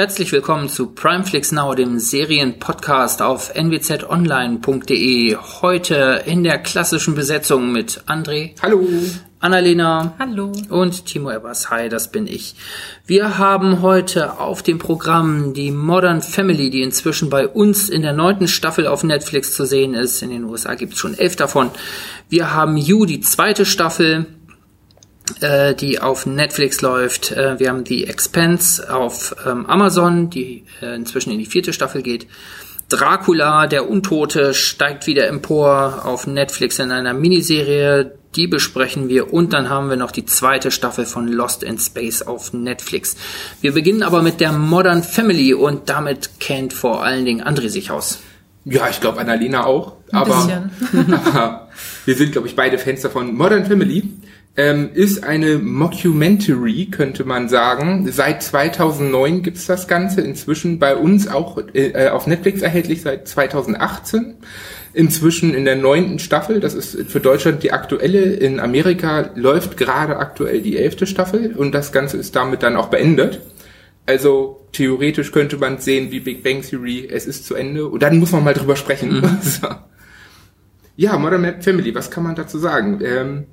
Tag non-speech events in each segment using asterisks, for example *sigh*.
Herzlich willkommen zu Primeflix Now, dem Serienpodcast auf nwzonline.de. Heute in der klassischen Besetzung mit André. Hallo. Annalena. Hallo. Und Timo Ebers. Hi, das bin ich. Wir haben heute auf dem Programm die Modern Family, die inzwischen bei uns in der neunten Staffel auf Netflix zu sehen ist. In den USA gibt es schon elf davon. Wir haben You, die zweite Staffel äh, die auf Netflix läuft. Äh, wir haben The Expense auf ähm, Amazon, die äh, inzwischen in die vierte Staffel geht. Dracula, der Untote, steigt wieder empor auf Netflix in einer Miniserie. Die besprechen wir. Und dann haben wir noch die zweite Staffel von Lost in Space auf Netflix. Wir beginnen aber mit der Modern Family und damit kennt vor allen Dingen André sich aus. Ja, ich glaube Annalena auch. Ein aber, bisschen. aber *laughs* wir sind, glaube ich, beide Fans davon. Modern Family ähm, ist eine Mockumentary, könnte man sagen. Seit 2009 gibt's das Ganze. Inzwischen bei uns auch äh, auf Netflix erhältlich seit 2018. Inzwischen in der neunten Staffel. Das ist für Deutschland die aktuelle. In Amerika läuft gerade aktuell die elfte Staffel und das Ganze ist damit dann auch beendet. Also theoretisch könnte man sehen wie Big Bang Theory, es ist zu Ende und dann muss man mal drüber sprechen. *laughs* So. Ja, Modern Family, was kann man dazu sagen? Ähm,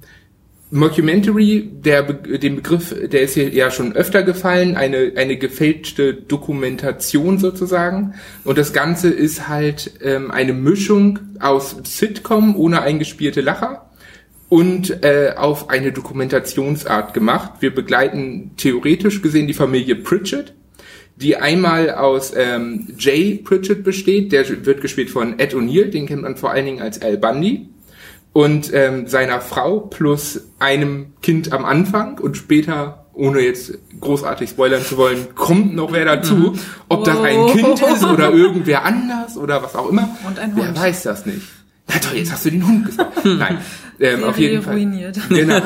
Mockumentary, der den Begriff, der ist hier ja schon öfter gefallen, eine eine gefälschte Dokumentation sozusagen. Und das Ganze ist halt ähm, eine Mischung aus Sitcom ohne eingespielte Lacher und äh, auf eine Dokumentationsart gemacht. Wir begleiten theoretisch gesehen die Familie Pritchett, die einmal aus ähm, Jay Pritchett besteht, der wird gespielt von Ed O'Neill, den kennt man vor allen Dingen als Al Bundy und ähm, seiner Frau plus einem Kind am Anfang und später, ohne jetzt großartig spoilern zu wollen, kommt noch wer dazu. Ob das ein Kind ist oder irgendwer anders oder was auch immer. Und ein Wer Hund. weiß das nicht. Na toll, jetzt hast du den Hund gesagt. Nein, ähm, auf jeden Fall. ruiniert. Genau.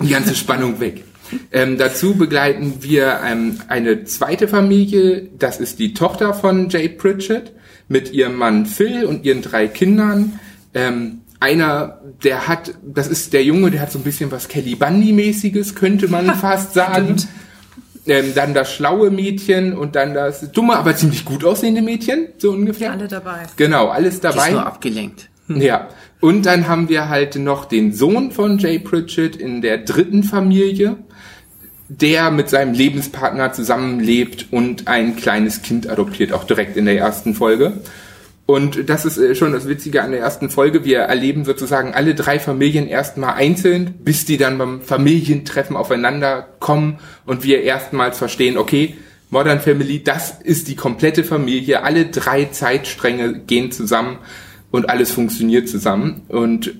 Die ganze Spannung weg. Ähm, dazu begleiten wir ähm, eine zweite Familie. Das ist die Tochter von Jay Pritchett mit ihrem Mann Phil und ihren drei Kindern. Ähm, einer, der hat, das ist der Junge, der hat so ein bisschen was Kelly Bundy-mäßiges, könnte man *laughs* fast sagen. Ähm, dann das schlaue Mädchen und dann das dumme, aber ziemlich gut aussehende Mädchen, so ungefähr. Alle dabei. Genau, alles Die ist dabei. nur abgelenkt. Ja. Und dann haben wir halt noch den Sohn von Jay Pritchett in der dritten Familie, der mit seinem Lebenspartner zusammenlebt und ein kleines Kind adoptiert, auch direkt in der ersten Folge. Und das ist äh, schon das Witzige an der ersten Folge. Wir erleben sozusagen alle drei Familien erstmal einzeln, bis die dann beim Familientreffen aufeinander kommen und wir erstmals verstehen, okay, Modern Family, das ist die komplette Familie. Alle drei Zeitstränge gehen zusammen und alles funktioniert zusammen. Und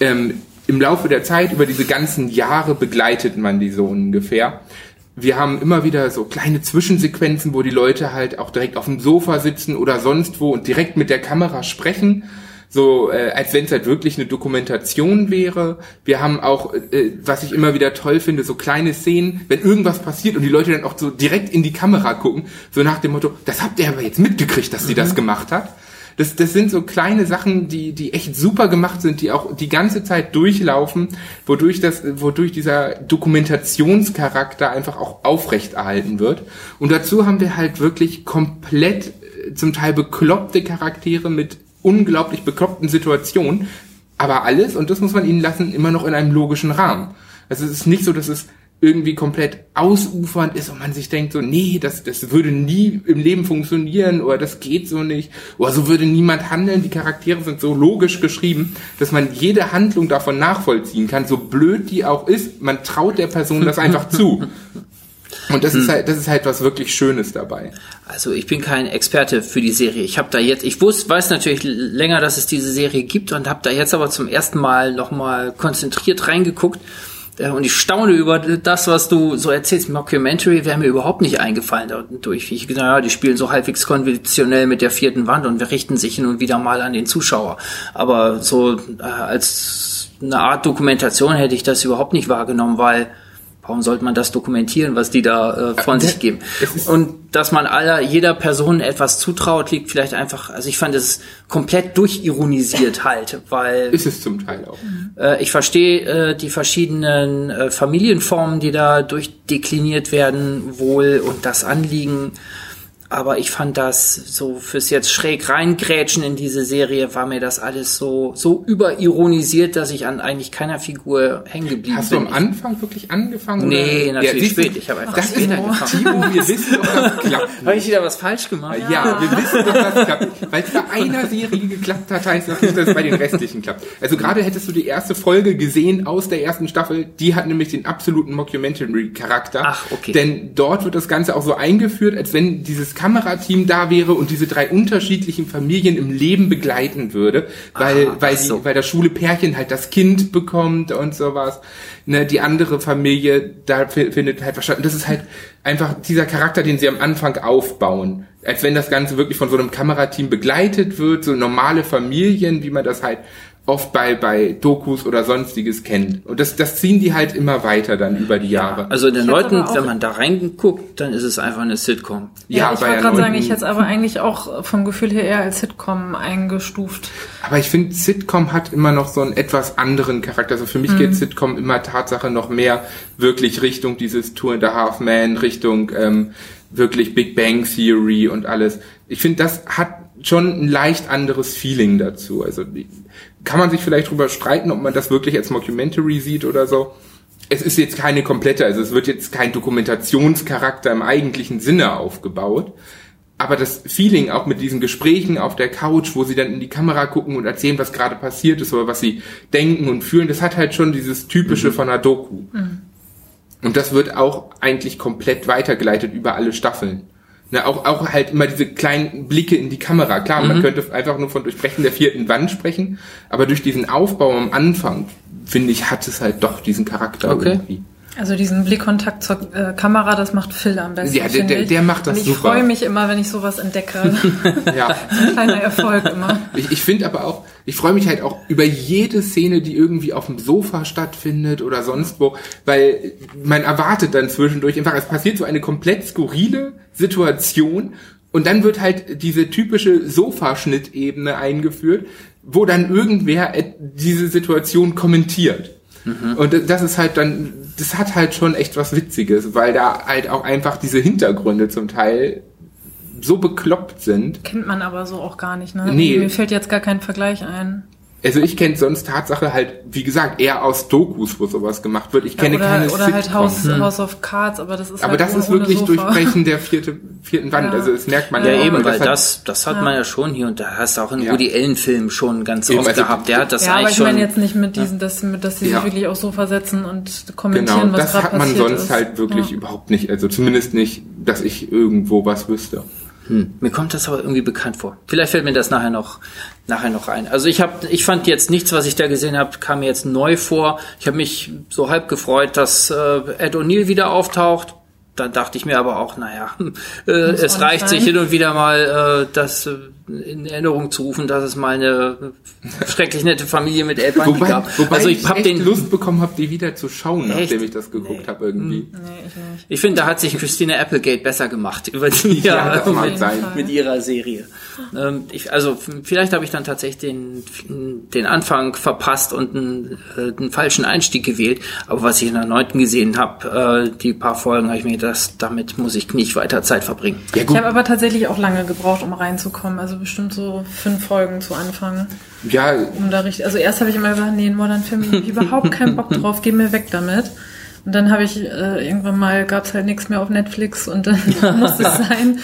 ähm, im Laufe der Zeit, über diese ganzen Jahre begleitet man die so ungefähr. Wir haben immer wieder so kleine Zwischensequenzen, wo die Leute halt auch direkt auf dem Sofa sitzen oder sonst wo und direkt mit der Kamera sprechen. So, äh, als wenn es halt wirklich eine Dokumentation wäre. Wir haben auch, äh, was ich immer wieder toll finde, so kleine Szenen, wenn irgendwas passiert und die Leute dann auch so direkt in die Kamera gucken, so nach dem Motto, das habt ihr aber jetzt mitgekriegt, dass die das gemacht hat. Das, das sind so kleine Sachen, die, die echt super gemacht sind, die auch die ganze Zeit durchlaufen, wodurch das, wodurch dieser Dokumentationscharakter einfach auch aufrechterhalten wird. Und dazu haben wir halt wirklich komplett äh, zum Teil bekloppte Charaktere mit unglaublich bekloppten Situationen, aber alles, und das muss man ihnen lassen, immer noch in einem logischen Rahmen. Also es ist nicht so, dass es irgendwie komplett ausufernd ist und man sich denkt so, nee, das, das würde nie im Leben funktionieren oder das geht so nicht oder so würde niemand handeln. Die Charaktere sind so logisch geschrieben, dass man jede Handlung davon nachvollziehen kann, so blöd die auch ist. Man traut der Person das einfach *laughs* zu. Und das ist halt, das ist halt was wirklich Schönes dabei. Also ich bin kein Experte für die Serie. Ich habe da jetzt, ich wusste, weiß natürlich länger, dass es diese Serie gibt und habe da jetzt aber zum ersten Mal nochmal konzentriert reingeguckt. Äh, Und ich staune über das, was du so erzählst. Mockumentary wäre mir überhaupt nicht eingefallen dadurch. Ich gesagt, ja, die spielen so halbwegs konventionell mit der vierten Wand und wir richten sich hin und wieder mal an den Zuschauer. Aber so äh, als eine Art Dokumentation hätte ich das überhaupt nicht wahrgenommen, weil warum sollte man das dokumentieren, was die da äh, von Ja, sich geben? es ist- Und dass man aller, jeder Person etwas zutraut, liegt vielleicht einfach, also ich fand es komplett durchironisiert halt, weil Ist es zum Teil auch. äh, ich verstehe äh, die verschiedenen äh, Familienformen, die da durchdekliniert werden, wohl und das Anliegen. Aber ich fand das so fürs jetzt schräg reingrätschen in diese Serie war mir das alles so so überironisiert, dass ich an eigentlich keiner Figur hängen geblieben Hast du bin. am Anfang wirklich angefangen? Nee, natürlich siehst du, spät. Ich habe einfach das ist später angefangen. Timo, wir wissen doch, das klappt. Habe ich wieder was falsch gemacht? Ja, wir wissen doch, dass es klappt. Weil es bei einer Serie geklappt hat, heißt das nicht, dass es bei den restlichen klappt. Also gerade hättest du die erste Folge gesehen aus der ersten Staffel, die hat nämlich den absoluten Mockumentary-Charakter. Ach, okay. Denn dort wird das Ganze auch so eingeführt, als wenn dieses Kamerateam da wäre und diese drei unterschiedlichen Familien im Leben begleiten würde, weil, Ah, weil, so. die, weil das schwule Pärchen halt das Kind bekommt und sowas. Ne, die andere Familie, da fi- findet halt verstanden. Das ist halt einfach dieser Charakter, den sie am Anfang aufbauen. Als wenn das Ganze wirklich von so einem Kamerateam begleitet wird, so normale Familien, wie man das halt oft bei, bei Dokus oder sonstiges kennt. Und das, das ziehen die halt immer weiter dann über die Jahre. Also in der Ich neunten, wenn man da reinguckt, dann ist es einfach eine Sitcom. Ja, ich bei wollte gerade sagen, ich hätte es aber eigentlich auch vom Gefühl her eher als Sitcom eingestuft. Aber ich finde, Sitcom hat immer noch so einen etwas anderen Charakter. Also für mich geht Sitcom immer Tatsache noch mehr wirklich Richtung dieses Tour in the Half Man, Richtung ähm, wirklich Big Bang Theory und alles. Ich finde, das hat schon ein leicht anderes Feeling dazu. Also die- kann man sich vielleicht drüber streiten, ob man das wirklich als Mockumentary sieht oder so. Es ist jetzt keine komplette, also es wird jetzt kein Dokumentationscharakter im eigentlichen Sinne aufgebaut. Aber das Feeling auch mit diesen Gesprächen auf der Couch, wo sie dann in die Kamera gucken und erzählen, was gerade passiert ist oder was sie denken und fühlen, das hat halt schon dieses typische von einer Doku. Und das wird auch eigentlich komplett weitergeleitet über alle Staffeln. Ne, auch, auch halt immer diese kleinen Blicke in die Kamera. Klar, man könnte einfach nur von Durchbrechen der vierten Wand sprechen, aber durch diesen Aufbau am Anfang, finde ich, hat es halt doch diesen Charakter Okay. irgendwie. Also diesen Blickkontakt zur äh, Kamera, das macht Phil am besten. Ja, der- der- ich. der macht das ich super. freue mich immer, wenn ich sowas entdecke. *laughs* Ja. Ein kleiner Erfolg immer. Ich, ich finde aber auch, ich freue mich halt auch über jede Szene, die irgendwie auf dem Sofa stattfindet oder sonst wo, weil man erwartet dann zwischendurch einfach, es passiert so eine komplett skurrile Situation und dann wird halt diese typische Sofaschnittebene eingeführt, wo dann irgendwer et- diese Situation kommentiert. Und das- das ist halt dann, das hat halt schon echt was Witziges, weil da halt auch einfach diese Hintergründe zum Teil so bekloppt sind. Kennt man aber so auch gar nicht, ne? Nee. Mir fällt jetzt gar kein Vergleich ein. Also ich kenne sonst Tatsache halt, wie gesagt, eher aus Dokus, wo sowas gemacht wird. Ich kenne oder keine oder halt Sitcom. House, House of Cards, aber das ist Aber halt das ist wirklich Sofa. Durchbrechen der vierte, vierten Wand. Ja. Also das merkt man Ja, auch, eben, weil das das, das hat man ja schon hier und da hast du auch in Ja. Woody Allen Filmen schon ganz Eben, oft also gehabt. Der hat das Ja, aber eigentlich ich schon. meine jetzt nicht mit diesen, dass, dass sie Ja. sich wirklich aufs Sofa setzen und kommentieren, Genau, was das gerade hat man passiert sonst ist. halt wirklich Ja. überhaupt nicht. Also zumindest nicht, dass ich irgendwo was wüsste. Hm, mir kommt das aber irgendwie bekannt vor. Vielleicht fällt mir das nachher noch nachher noch ein. Also ich habe, ich fand jetzt nichts, was ich da gesehen habe, kam mir jetzt neu vor. Ich habe mich so halb gefreut, dass äh, Ed O'Neill wieder auftaucht. Dann dachte ich mir aber auch, naja, *laughs* äh, es reicht nicht sich sein. hin und wieder mal, äh, das äh, in Erinnerung zu rufen, dass es mal eine *laughs* schrecklich nette Familie mit Wobei, gab. wobei also ich, ich hab echt den, Lust bekommen habe, die wieder zu schauen, Echt? nachdem ich das geguckt habe irgendwie. Nee, ich ich finde, da hat sich Christina Applegate besser gemacht über die *laughs* Ja, Jahre mag mit, sein. mit ihrer Serie. Ähm, ich, also vielleicht habe ich dann tatsächlich den, den Anfang verpasst und einen, äh, einen falschen Einstieg gewählt. Aber was ich in der neunten gesehen habe, äh, die paar Folgen, habe ich mir gedacht, damit muss ich nicht weiter Zeit verbringen. Ja Ich habe aber tatsächlich auch lange gebraucht, um reinzukommen. Also bestimmt so fünf Folgen zu Anfang. ja, Um da richtig, also erst habe ich immer gesagt, nee, in Modern Family überhaupt keinen Bock drauf, geh mir weg damit. Und dann habe ich äh, irgendwann mal, gab's halt nichts mehr auf Netflix und dann *laughs* musste es *laughs* sein.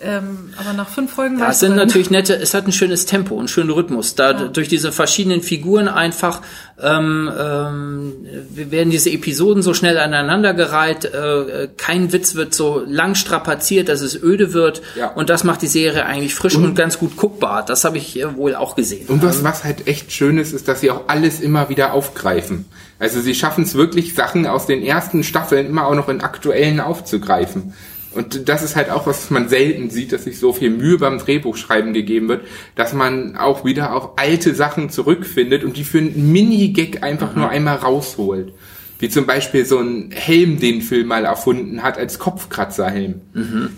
Ähm, aber nach fünf Folgen Ja, war es sind drin. natürlich nette, es hat ein schönes Tempo, einen schönen Rhythmus. Da durch diese verschiedenen Figuren einfach ähm, ähm, werden diese Episoden so schnell aneinandergereiht. Äh, kein Witz wird so lang strapaziert, dass es öde wird. Ja. Und das macht die Serie eigentlich frisch und, ganz gut guckbar. Das habe ich äh, wohl auch gesehen. Und was, was halt echt schön ist, ist, dass sie auch alles immer wieder aufgreifen. Also sie schaffen es wirklich, Sachen aus den ersten Staffeln immer auch noch in aktuellen aufzugreifen. Und das ist halt auch, was man selten sieht, dass sich so viel Mühe beim Drehbuchschreiben gegeben wird, dass man auch wieder auf alte Sachen zurückfindet und die für einen Mini-Gag einfach nur einmal rausholt. Wie zum Beispiel so ein Helm, den Phil mal erfunden hat als Kopfkratzerhelm.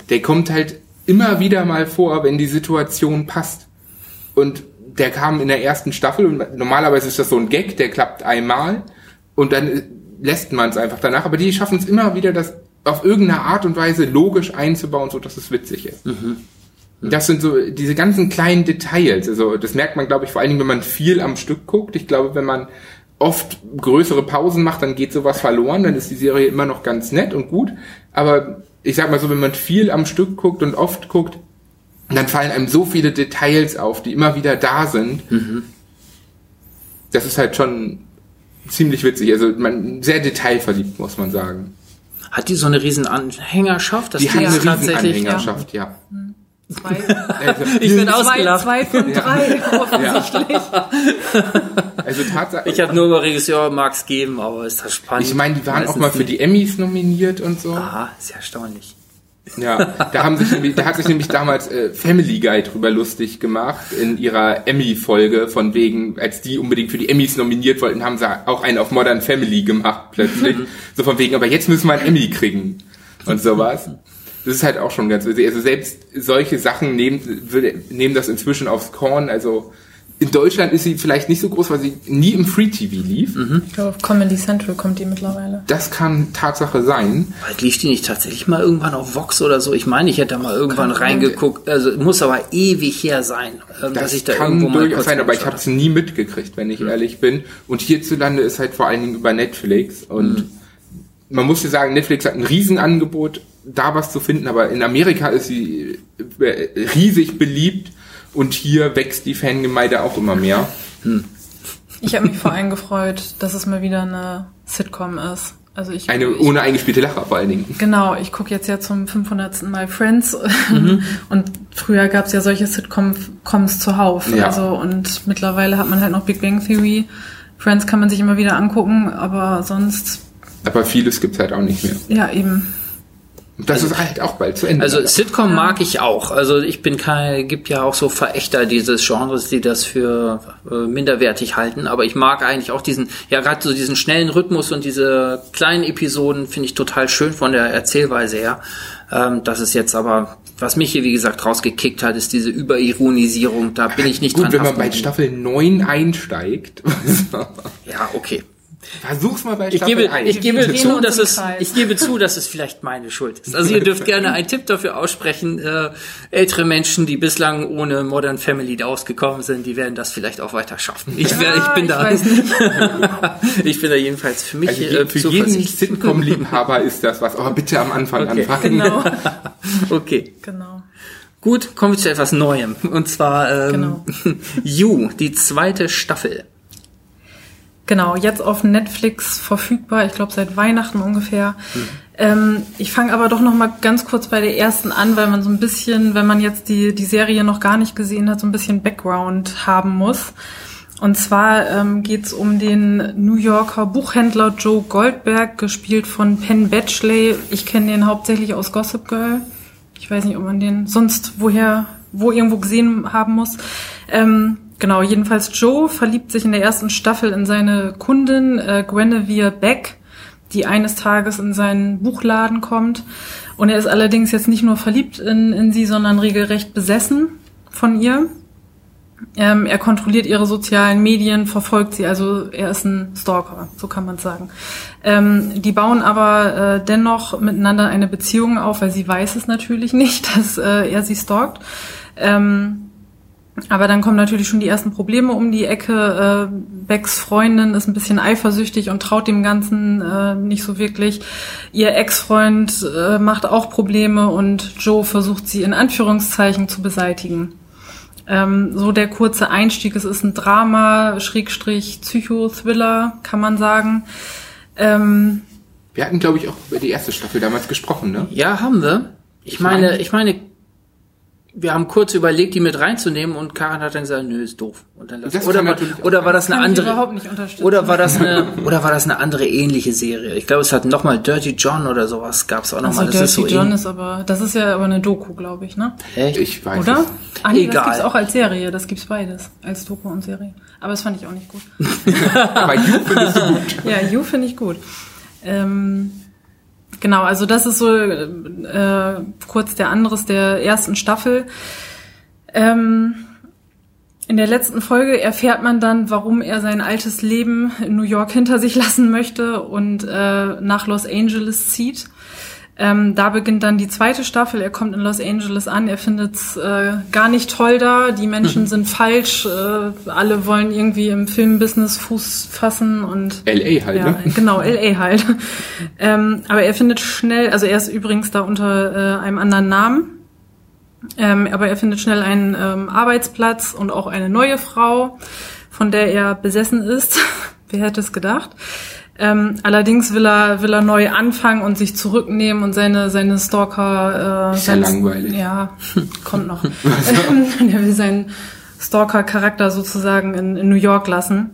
Der kommt halt immer wieder mal vor, wenn die Situation passt. Und der kam in der ersten Staffel und normalerweise ist das so ein Gag, der klappt einmal und dann lässt man es einfach danach. Aber die schaffen es immer wieder, das auf irgendeine Art und Weise logisch einzubauen, so dass es witzig ist. Das sind so diese ganzen kleinen Details. Also das merkt man, glaube ich, vor allen Dingen, wenn man viel am Stück guckt. Ich glaube, wenn man oft größere Pausen macht, dann geht sowas verloren. Dann ist die Serie immer noch ganz nett und gut. Aber ich sag mal so, wenn man viel am Stück guckt und oft guckt, dann fallen einem so viele Details auf, die immer wieder da sind. Das ist halt schon ziemlich witzig. Also man sehr detailverliebt, muss man sagen. Hat die so eine riesen Anhängerschaft? dass Die haben eine riesen tatsächlich- Anhängerschaft, ja. Zwei, *laughs* Also, Ich bin zwei, ausgelacht. zwei von drei, *laughs* offensichtlich. *laughs* also Tatsache. Ich habe nur über Regisseur Max geben, aber ist das spannend. Ich meine, die waren auch Meistens mal für die Emmys nominiert und so. Aha, sehr erstaunlich. Ja, da haben sich nämlich, da hat sich nämlich damals äh, Family Guy drüber lustig gemacht in ihrer Emmy-Folge, von wegen, als die unbedingt für die Emmys nominiert wollten, haben sie auch einen auf Modern Family gemacht plötzlich. so von wegen, aber jetzt müssen wir einen Emmy kriegen und sowas. Das ist halt auch schon ganz witzig. Also selbst solche Sachen nehmen, nehmen das inzwischen aufs Korn. Also in Deutschland ist sie vielleicht nicht so groß, weil sie nie im Free TV lief. Ich glaube, auf Comedy Central kommt die mittlerweile. Das kann Tatsache sein. Vielleicht lief die nicht tatsächlich mal irgendwann auf Vox oder so? Ich meine, ich hätte da mal irgendwann Kann reingeguckt. Also muss aber ewig her sein, ähm, dass Das ich da kann irgendwo mal durchaus kurz sein, aber ich habe es nie mitgekriegt, wenn ich ehrlich bin. Und hierzulande ist halt vor allen Dingen über Netflix. Und man muss ja sagen, Netflix hat ein Riesenangebot, da was zu finden, aber in Amerika ist sie äh, riesig beliebt und hier wächst die Fangemeinde auch immer mehr. Ich habe mich vor allem gefreut, dass es mal wieder eine Sitcom ist. Also ich, Eine ich ohne eingespielte Lacher vor allen Dingen. Genau, ich gucke jetzt ja zum 500. Mal Friends Mhm. *laughs* und früher gab es ja solche Sitcoms zuhauf. Ja. Also und mittlerweile hat man halt noch Big Bang Theory. Friends kann man sich immer wieder angucken, aber sonst Aber vieles gibt's halt auch nicht mehr. ja eben. Das ist halt auch bald zu Ende. Also Sitcom mag ich auch. Also ich bin kein, gibt ja auch so Verächter dieses Genres, die das für äh, minderwertig halten. Aber ich mag eigentlich auch diesen, ja gerade so diesen schnellen Rhythmus und diese kleinen Episoden finde ich total schön von der Erzählweise her. Ähm, das ist jetzt aber, was mich hier wie gesagt rausgekickt hat, ist diese Überironisierung. Da bin ich nicht Gut, dran. wenn man bei. Staffel 9 einsteigt. Ja, okay. Versuch's mal bei Ich Staffel gebe, 1. ich gebe zu, dass es, ich gebe zu, dass es vielleicht meine Schuld ist. Also ihr dürft gerne einen Tipp dafür aussprechen. Äh, ältere Menschen, die bislang ohne Modern Family ausgekommen sind, die werden das vielleicht auch weiter schaffen. Ich, wär, ich bin ich da, *laughs* ich bin da jedenfalls für mich Also äh, für jeden. Sitcom-Liebhaber ist das was. Aber bitte am Anfang Okay. anfangen. Genau, *laughs* Okay, genau. gut, kommen wir zu etwas Neuem. Und zwar ähm, Genau. *laughs* You, die zweite Staffel. Genau, jetzt auf Netflix verfügbar, ich glaube seit Weihnachten ungefähr. Ähm, ich fange aber doch noch mal ganz kurz bei der ersten an, weil man so ein bisschen, wenn man jetzt die, die Serie noch gar nicht gesehen hat, so ein bisschen Background haben muss. Und zwar ähm, geht es um den New Yorker Buchhändler Joe Goldberg, gespielt von Penn Badgley. Ich kenne den hauptsächlich aus Gossip Girl. Ich weiß nicht, ob man den sonst woher, wo irgendwo gesehen haben muss. Ähm, genau, jedenfalls Joe verliebt sich in der ersten Staffel in seine Kundin äh, Guinevere Beck, die eines Tages in seinen Buchladen kommt. Und er ist allerdings jetzt nicht nur verliebt in, in sie, sondern regelrecht besessen von ihr. Ähm, er kontrolliert ihre sozialen Medien, verfolgt sie, also er ist ein Stalker, so kann man sagen. Ähm, die bauen aber äh, dennoch miteinander eine Beziehung auf, weil sie weiß es natürlich nicht, *laughs* dass äh, er sie stalkt. Ähm, aber dann kommen natürlich schon die ersten Probleme um die Ecke. Äh, Becks Freundin ist ein bisschen eifersüchtig und traut dem Ganzen äh, nicht so wirklich. Ihr Ex-Freund äh, macht auch Probleme und Joe versucht sie in Anführungszeichen zu beseitigen. Ähm, so der kurze Einstieg, es ist ein Drama, Schrägstrich, Psychothriller, kann man sagen. Ähm, Wir hatten, glaube ich, auch über die erste Staffel damals gesprochen, ne? Ja, haben wir. Ich meine, ich meine, wir haben kurz überlegt, die mit reinzunehmen und Karin hat dann gesagt, nö, ist doof. Und dann Das oder, war, oder war das eine andere überhaupt nicht unterstützen. oder war das eine *laughs* oder war das eine andere ähnliche Serie? Ich glaube, es hat nochmal Dirty John oder sowas gab es auch also nochmal. Das Dirty ist so John ähnlich. ist aber, das ist ja aber eine Doku, glaube ich, ne? Echt? Ich weiß Oder? es. Ah, nee, das Egal. gibt's auch als Serie, das gibt's beides, als Doku und Serie. Aber das fand ich auch nicht gut. *laughs* Aber You findest du gut. Ja, You finde ich gut. Ähm, genau, also das ist so äh, kurz der anderes der ersten Staffel. Ähm, in der letzten Folge erfährt man dann, warum er sein altes Leben in New York hinter sich lassen möchte und äh, nach Los Angeles zieht. Ähm, da beginnt dann die zweite Staffel. Er kommt in Los Angeles an. Er findet es äh, gar nicht toll da. Die Menschen *laughs* sind falsch. Äh, alle wollen irgendwie im Filmbusiness Fuß fassen und LA halt, ja, ne? *laughs* genau LA halt. ähm, aber er findet schnell, also er ist übrigens da unter äh, einem anderen Namen. Ähm, aber er findet schnell einen ähm, Arbeitsplatz und auch eine neue Frau, von der er besessen ist. *laughs* Wer hätte es gedacht? Ähm, allerdings will er, will er neu anfangen und sich zurücknehmen und seine, seine Stalker. Äh, Ist ja seine- langweilig. Ja, *laughs* kommt noch. *laughs* Er will seinen Stalker-Charakter sozusagen in, in New York lassen.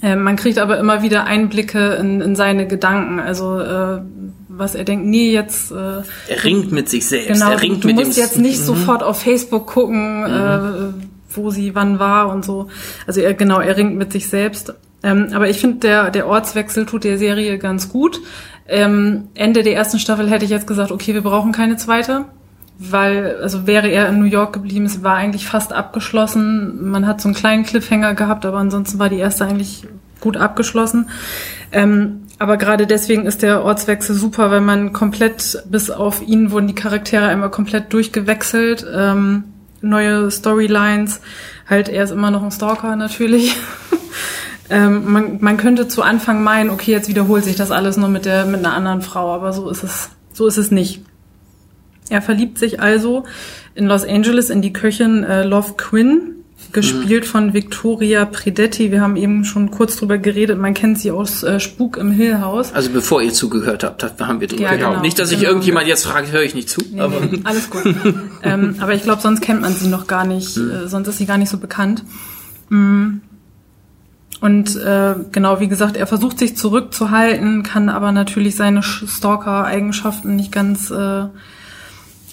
Ähm, man kriegt aber immer wieder Einblicke in, in seine Gedanken. Also äh, was er denkt, nee, jetzt äh, Er ringt mit sich selbst. Genau, er ringt du mit musst dem jetzt nicht sofort auf Facebook gucken, äh, wo sie wann war und so. Also er genau, er ringt mit sich selbst. Ähm, aber ich finde, der, der Ortswechsel tut der Serie ganz gut. Ähm, Ende der ersten Staffel hätte ich jetzt gesagt, okay, wir brauchen keine zweite. Weil, also wäre er in New York geblieben, es war eigentlich fast abgeschlossen. Man hat so einen kleinen Cliffhanger gehabt, aber ansonsten war die erste eigentlich gut abgeschlossen. Ähm, aber gerade deswegen ist der Ortswechsel super, weil man komplett, bis auf ihn wurden die Charaktere einmal komplett durchgewechselt. Ähm, neue Storylines. Halt, er ist immer noch ein Stalker natürlich. *laughs* ähm, man, man könnte zu Anfang meinen, okay, jetzt wiederholt sich das alles nur mit der, mit einer anderen Frau, aber so ist es, so ist es nicht. Er verliebt sich also in Los Angeles in die Köchin äh, Love Quinn, gespielt von Victoria Predetti. Wir haben eben schon kurz drüber geredet. Man kennt sie aus äh, Spuk im Hill House. Also bevor ihr zugehört habt, haben wir drüber Ja, genau. Nicht, dass ich Genau. irgendjemand jetzt fragt, höre ich nicht zu. Nee, aber nee, alles gut. *laughs* ähm, aber ich glaube, sonst kennt man sie noch gar nicht, äh, sonst ist sie gar nicht so bekannt. Mm. Und äh, genau, wie gesagt, er versucht sich zurückzuhalten, kann aber natürlich seine Sch- Stalker-Eigenschaften nicht ganz äh,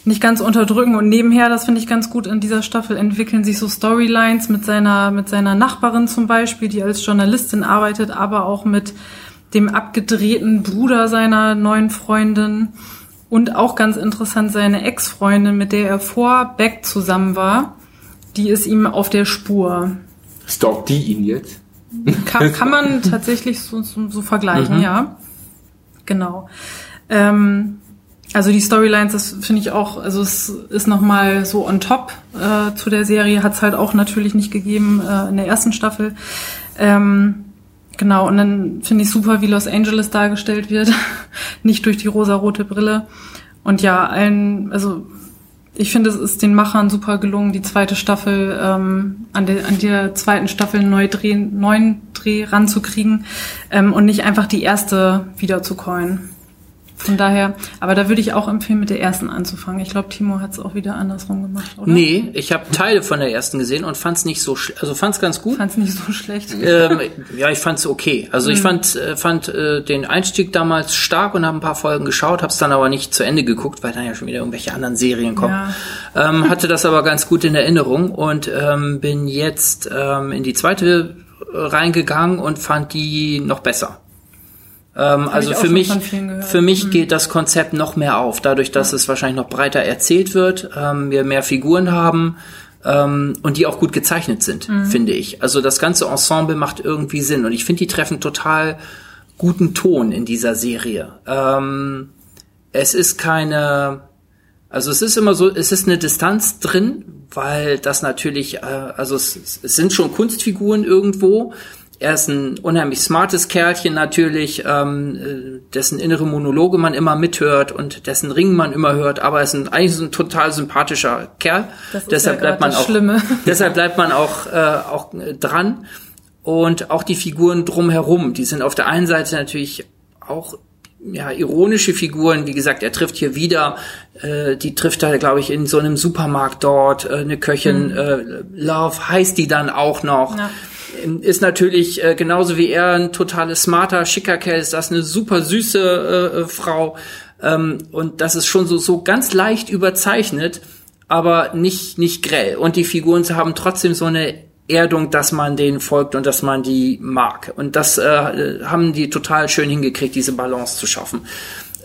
nicht ganz unterdrücken und nebenher, das finde ich ganz gut in dieser Staffel, entwickeln sich so Storylines mit seiner, mit seiner Nachbarin zum Beispiel, die als Journalistin arbeitet, aber auch mit dem abgedrehten Bruder seiner neuen Freundin und auch ganz interessant seine Ex-Freundin, mit der er vor Beck zusammen war, die ist ihm auf der Spur. Stalkt die ihn jetzt? Kann, kann man tatsächlich so, so, so vergleichen, ja. Genau. Ähm, also die Storylines, das finde ich auch, also es ist nochmal so on top äh, zu der Serie, hat es halt auch natürlich nicht gegeben äh, in der ersten Staffel. Ähm, genau, und dann finde ich super, wie Los Angeles dargestellt wird, *laughs* nicht durch die rosarote Brille. Und ja, allen, also ich finde, es ist den Machern super gelungen, die zweite Staffel ähm, an, der, an der zweiten Staffel neu drehen, neuen Dreh ranzukriegen ähm, und nicht einfach die erste wieder zu coin. Von daher, aber da würde ich auch empfehlen, mit der ersten anzufangen. Ich glaube, Timo hat es auch wieder andersrum gemacht, oder? nee, ich habe Teile von der ersten gesehen und fand es nicht so, sch- also fand es ganz gut. Fand es nicht so schlecht. ähm, ja, ich fand's okay. Also ich fand, äh, fand äh, den Einstieg damals stark und habe ein paar Folgen geschaut, habe es dann aber nicht zu Ende geguckt, weil dann ja schon wieder irgendwelche anderen Serien kommen. Ähm, hatte das aber ganz gut in Erinnerung und ähm, bin jetzt ähm, in die zweite äh, reingegangen und fand die noch besser. Ähm, also für mich, für mich geht das Konzept noch mehr auf, dadurch, dass es wahrscheinlich noch breiter erzählt wird, ähm, wir mehr Figuren haben ähm, und die auch gut gezeichnet sind, finde ich. Also das ganze Ensemble macht irgendwie Sinn und ich finde, die treffen total guten Ton in dieser Serie. Ähm, es ist keine, also es ist immer so, es ist eine Distanz drin, weil das natürlich, äh, also es, es sind schon Kunstfiguren irgendwo. Er ist ein unheimlich smartes Kerlchen natürlich, ähm, äh, dessen innere Monologe man immer mithört und dessen Ring man immer hört, aber er ist ein, eigentlich so ein total sympathischer Kerl. Deshalb ja bleibt man auch, Schlimme. *laughs* deshalb bleibt man auch, äh, auch äh, dran. Und auch die Figuren drumherum, die sind auf der einen Seite natürlich auch ja, ironische Figuren. Wie gesagt, er trifft hier wieder, äh, die trifft er, glaube ich, in so einem Supermarkt dort, äh, eine Köchin, äh, Love heißt die dann auch noch. Ja. Ist natürlich äh, genauso wie er ein totales smarter, schicker Kerl, ist das eine super süße äh, äh, Frau. Ähm, und das ist schon so, so ganz leicht überzeichnet, aber nicht, nicht grell. Und die Figuren haben trotzdem so eine Erdung, dass man denen folgt und dass man die mag. Und das äh, haben die total schön hingekriegt, diese Balance zu schaffen.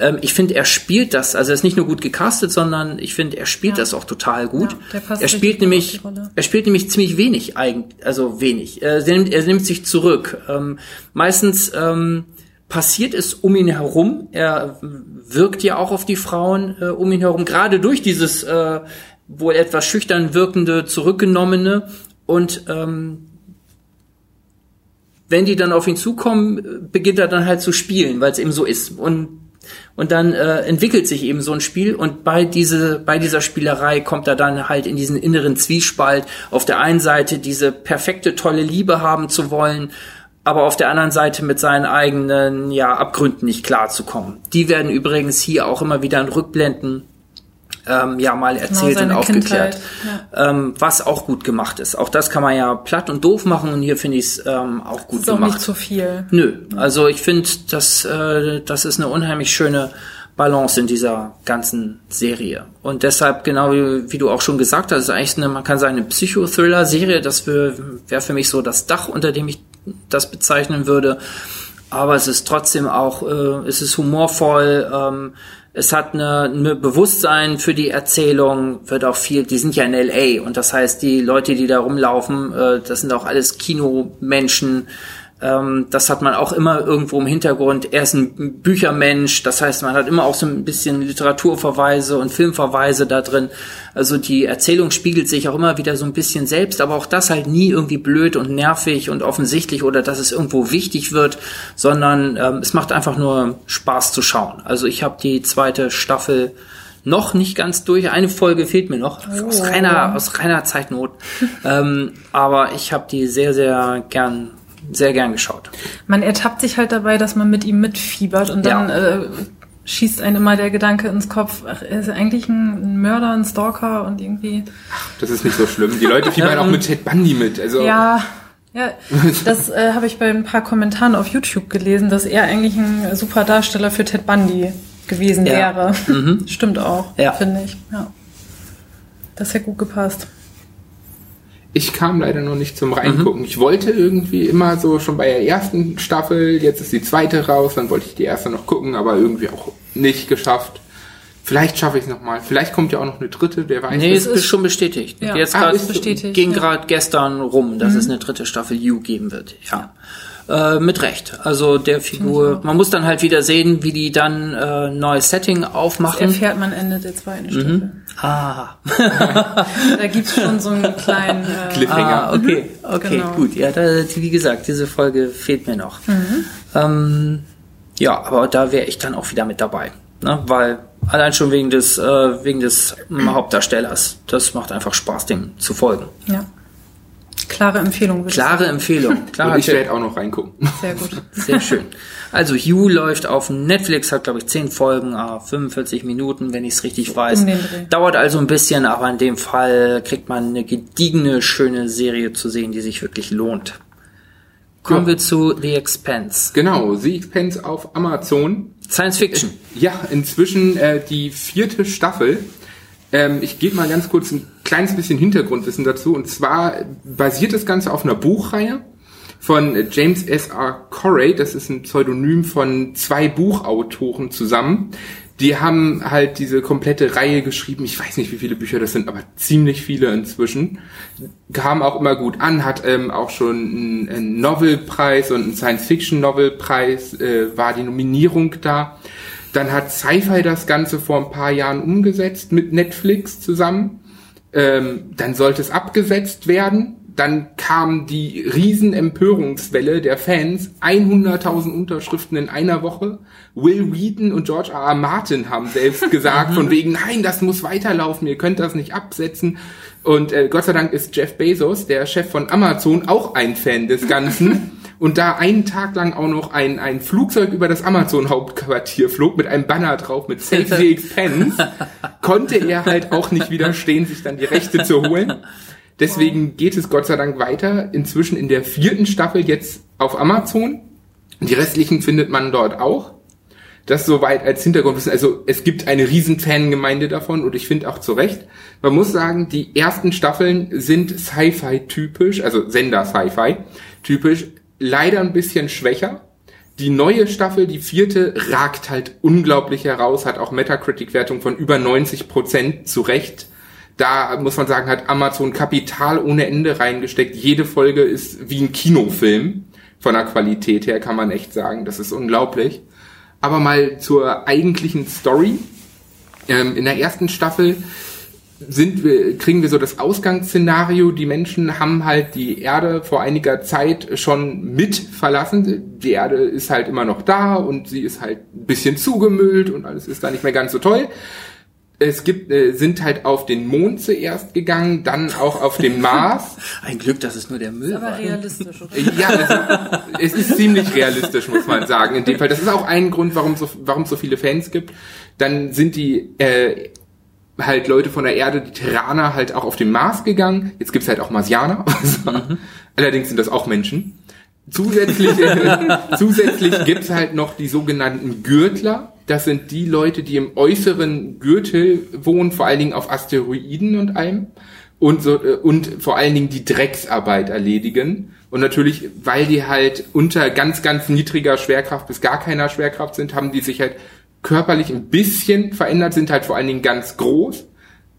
Ähm, ich finde, er spielt das, also er ist nicht nur gut gecastet, sondern ich finde, er spielt Ja. das auch total gut. Ja, er spielt nämlich, er spielt nämlich ziemlich wenig eigentlich, also wenig. Er nimmt, er nimmt sich zurück. Ähm, meistens ähm, passiert es um ihn herum. Er wirkt ja auch auf die Frauen äh, um ihn herum, gerade durch dieses äh, wohl etwas schüchtern wirkende, zurückgenommene und ähm, wenn die dann auf ihn zukommen, äh, beginnt er dann halt zu spielen, weil es eben so ist. Und, und dann äh, entwickelt sich eben so ein Spiel und bei, diese, bei dieser Spielerei kommt er dann halt in diesen inneren Zwiespalt. Auf der einen Seite diese perfekte, tolle Liebe haben zu wollen, aber auf der anderen Seite mit seinen eigenen ja, Abgründen nicht klarzukommen. Die werden übrigens hier auch immer wieder in Rückblenden ähm, ja mal erzählt und seine aufgeklärt, Kindheit, ähm, was auch gut gemacht ist. Auch das kann man ja platt und doof machen und hier finde ich es ähm, auch gut ist gemacht. nicht zu viel. Nö, also ich finde, das, äh, das ist eine unheimlich schöne Balance in dieser ganzen Serie. Und deshalb, genau wie, wie du auch schon gesagt hast, ist eigentlich eine, man kann sagen, eine Psychothriller-Serie. Das wäre wär für mich so das Dach, unter dem ich das bezeichnen würde. Aber es ist trotzdem auch, äh, es ist humorvoll, ähm, es hat eine, eine Bewusstsein für die Erzählung, wird auch viel, die sind ja in LA und das heißt, die Leute, die da rumlaufen, äh, das sind auch alles Kinomenschen, ähm, das hat man auch immer irgendwo im Hintergrund. Er ist ein Büchermensch, das heißt, man hat immer auch so ein bisschen Literaturverweise und Filmverweise da drin. Also die Erzählung spiegelt sich auch immer wieder so ein bisschen selbst, aber auch das halt nie irgendwie blöd und nervig und offensichtlich oder dass es irgendwo wichtig wird, sondern ähm, es macht einfach nur Spaß zu schauen. Also ich habe die zweite Staffel noch nicht ganz durch. Eine Folge fehlt mir noch aus reiner aus reiner Zeitnot, *laughs* ähm, aber ich habe die sehr sehr gern sehr gern geschaut. Man ertappt sich halt dabei, dass man mit ihm mitfiebert und dann Ja. äh, schießt einem immer der Gedanke ins Kopf, ach, er ist eigentlich ein Mörder, ein Stalker und irgendwie. Das ist nicht so schlimm. Die Leute fiebern auch mit Ted Bundy mit. Also Ja, ja, das äh, habe ich bei ein paar Kommentaren auf YouTube gelesen, dass er eigentlich ein super Darsteller für Ted Bundy gewesen Ja. wäre. *laughs* Stimmt auch, Ja. finde ich. Ja. Das hätte gut gepasst. Ich kam leider noch nicht zum Reingucken. Ich wollte irgendwie immer so schon bei der ersten Staffel, jetzt ist die zweite raus, dann wollte ich die erste noch gucken, aber irgendwie auch nicht geschafft. Vielleicht schaffe ich es nochmal. Vielleicht kommt ja auch noch eine dritte, wer weiß. Nee, es ist schon bestätigt. Ja. Jetzt Ah, ist bestätigt, ging ja. gerade gestern rum, dass es eine dritte Staffel You geben wird. Ja. Äh, mit Recht. Also der Figur, man muss dann halt wieder sehen, wie die dann äh, neues Setting Das aufmachen. erfährt man Ende der zweiten Staffel. Ah, *laughs* Da gibt's schon so einen kleinen äh, Cliffhanger. ah, okay, okay, Genau. gut. Ja, da, wie gesagt, diese Folge fehlt mir noch. Mhm. Ähm, ja, aber da wäre ich dann auch wieder mit dabei, ne? weil allein schon wegen des äh, wegen des ähm, Hauptdarstellers, das macht einfach Spaß, dem zu folgen. ja. Klare Empfehlung. Klare Empfehlung, *laughs* klarer Und ich werde auch noch reingucken. Sehr gut. *laughs* Sehr schön. Also Hugh läuft auf Netflix, hat glaube ich 10 Folgen, ah, 45 Minuten, wenn ich es richtig weiß. Dauert also ein bisschen, aber in dem Fall kriegt man eine gediegene, schöne Serie zu sehen, die sich wirklich lohnt. Kommen Ja. wir zu The Expanse. Genau, The Expense auf Amazon. Science Fiction. Ja, inzwischen äh, die vierte Staffel. Ähm, ich gebe mal ganz kurz ein kleines bisschen Hintergrundwissen dazu. Und zwar basiert das Ganze auf einer Buchreihe von James S. R. Corey. Das ist ein Pseudonym von zwei Buchautoren zusammen. Die haben halt diese komplette Reihe geschrieben. Ich weiß nicht, wie viele Bücher das sind, aber ziemlich viele inzwischen. Kam auch immer gut an, hat ähm, auch schon einen, einen Novelpreis und einen Science-Fiction-Novelpreis, äh, war die Nominierung da. Dann hat Sci-Fi das Ganze vor ein paar Jahren umgesetzt mit Netflix zusammen. Ähm, dann sollte es abgesetzt werden. Dann kam die Riesenempörungswelle der Fans. 100.000 Unterschriften in einer Woche. Will Wheaton und George R. R. Martin haben selbst gesagt, *laughs* von wegen, nein, das muss weiterlaufen, ihr könnt das nicht absetzen. Und äh, Gott sei Dank ist Jeff Bezos, der Chef von Amazon, auch ein Fan des Ganzen. *laughs* Und da einen Tag lang auch noch ein, ein Flugzeug über das Amazon-Hauptquartier flog mit einem Banner drauf mit Save the Expense, *laughs* konnte er halt auch nicht widerstehen, sich dann die Rechte zu holen. Deswegen geht es Gott sei Dank weiter. Inzwischen in der vierten Staffel jetzt auf Amazon. Die restlichen findet man dort auch. Das soweit als Hintergrundwissen. Also es gibt eine riesen Fangemeinde davon und ich finde auch zu Recht. Man muss sagen, die ersten Staffeln sind Sci-Fi typisch, also Sender Sci-Fi typisch, leider ein bisschen schwächer. Die neue Staffel, die vierte, ragt halt unglaublich heraus, hat auch Metacritic-Wertung von über 90 Prozent zu Recht. Da muss man sagen, hat Amazon Kapital ohne Ende reingesteckt. Jede Folge ist wie ein Kinofilm. Von der Qualität her kann man echt sagen. Das ist unglaublich. Aber mal zur eigentlichen Story. Ähm, in der ersten Staffel sind wir, kriegen wir so das Ausgangsszenario. Die Menschen haben halt die Erde vor einiger Zeit schon mit verlassen. Die Erde ist halt immer noch da und sie ist halt ein bisschen zugemüllt und alles ist da nicht mehr ganz so toll. Es gibt, äh, sind halt auf den Mond zuerst gegangen, dann auch auf den *laughs* Mars. Ein Glück, dass es nur der Müll Aber war. realistisch, oder? Ja, also, es ist ziemlich realistisch, muss man sagen. In dem Fall, das ist auch ein Grund, warum so, warum es so viele Fans gibt. Dann sind die äh, halt Leute von der Erde, die Terraner, halt auch auf den Mars gegangen. Jetzt gibt's halt auch Marsianer. *laughs* Allerdings sind das auch Menschen. Zusätzlich, *laughs* zusätzlich gibt's halt noch die sogenannten Gürtler. Das sind die Leute, die im äußeren Gürtel wohnen, vor allen Dingen auf Asteroiden und allem. Und, so, äh, und vor allen Dingen die Drecksarbeit erledigen. Und natürlich, weil die halt unter ganz, ganz niedriger Schwerkraft bis gar keiner Schwerkraft sind, haben die sich halt körperlich ein bisschen verändert, sind halt vor allen Dingen ganz groß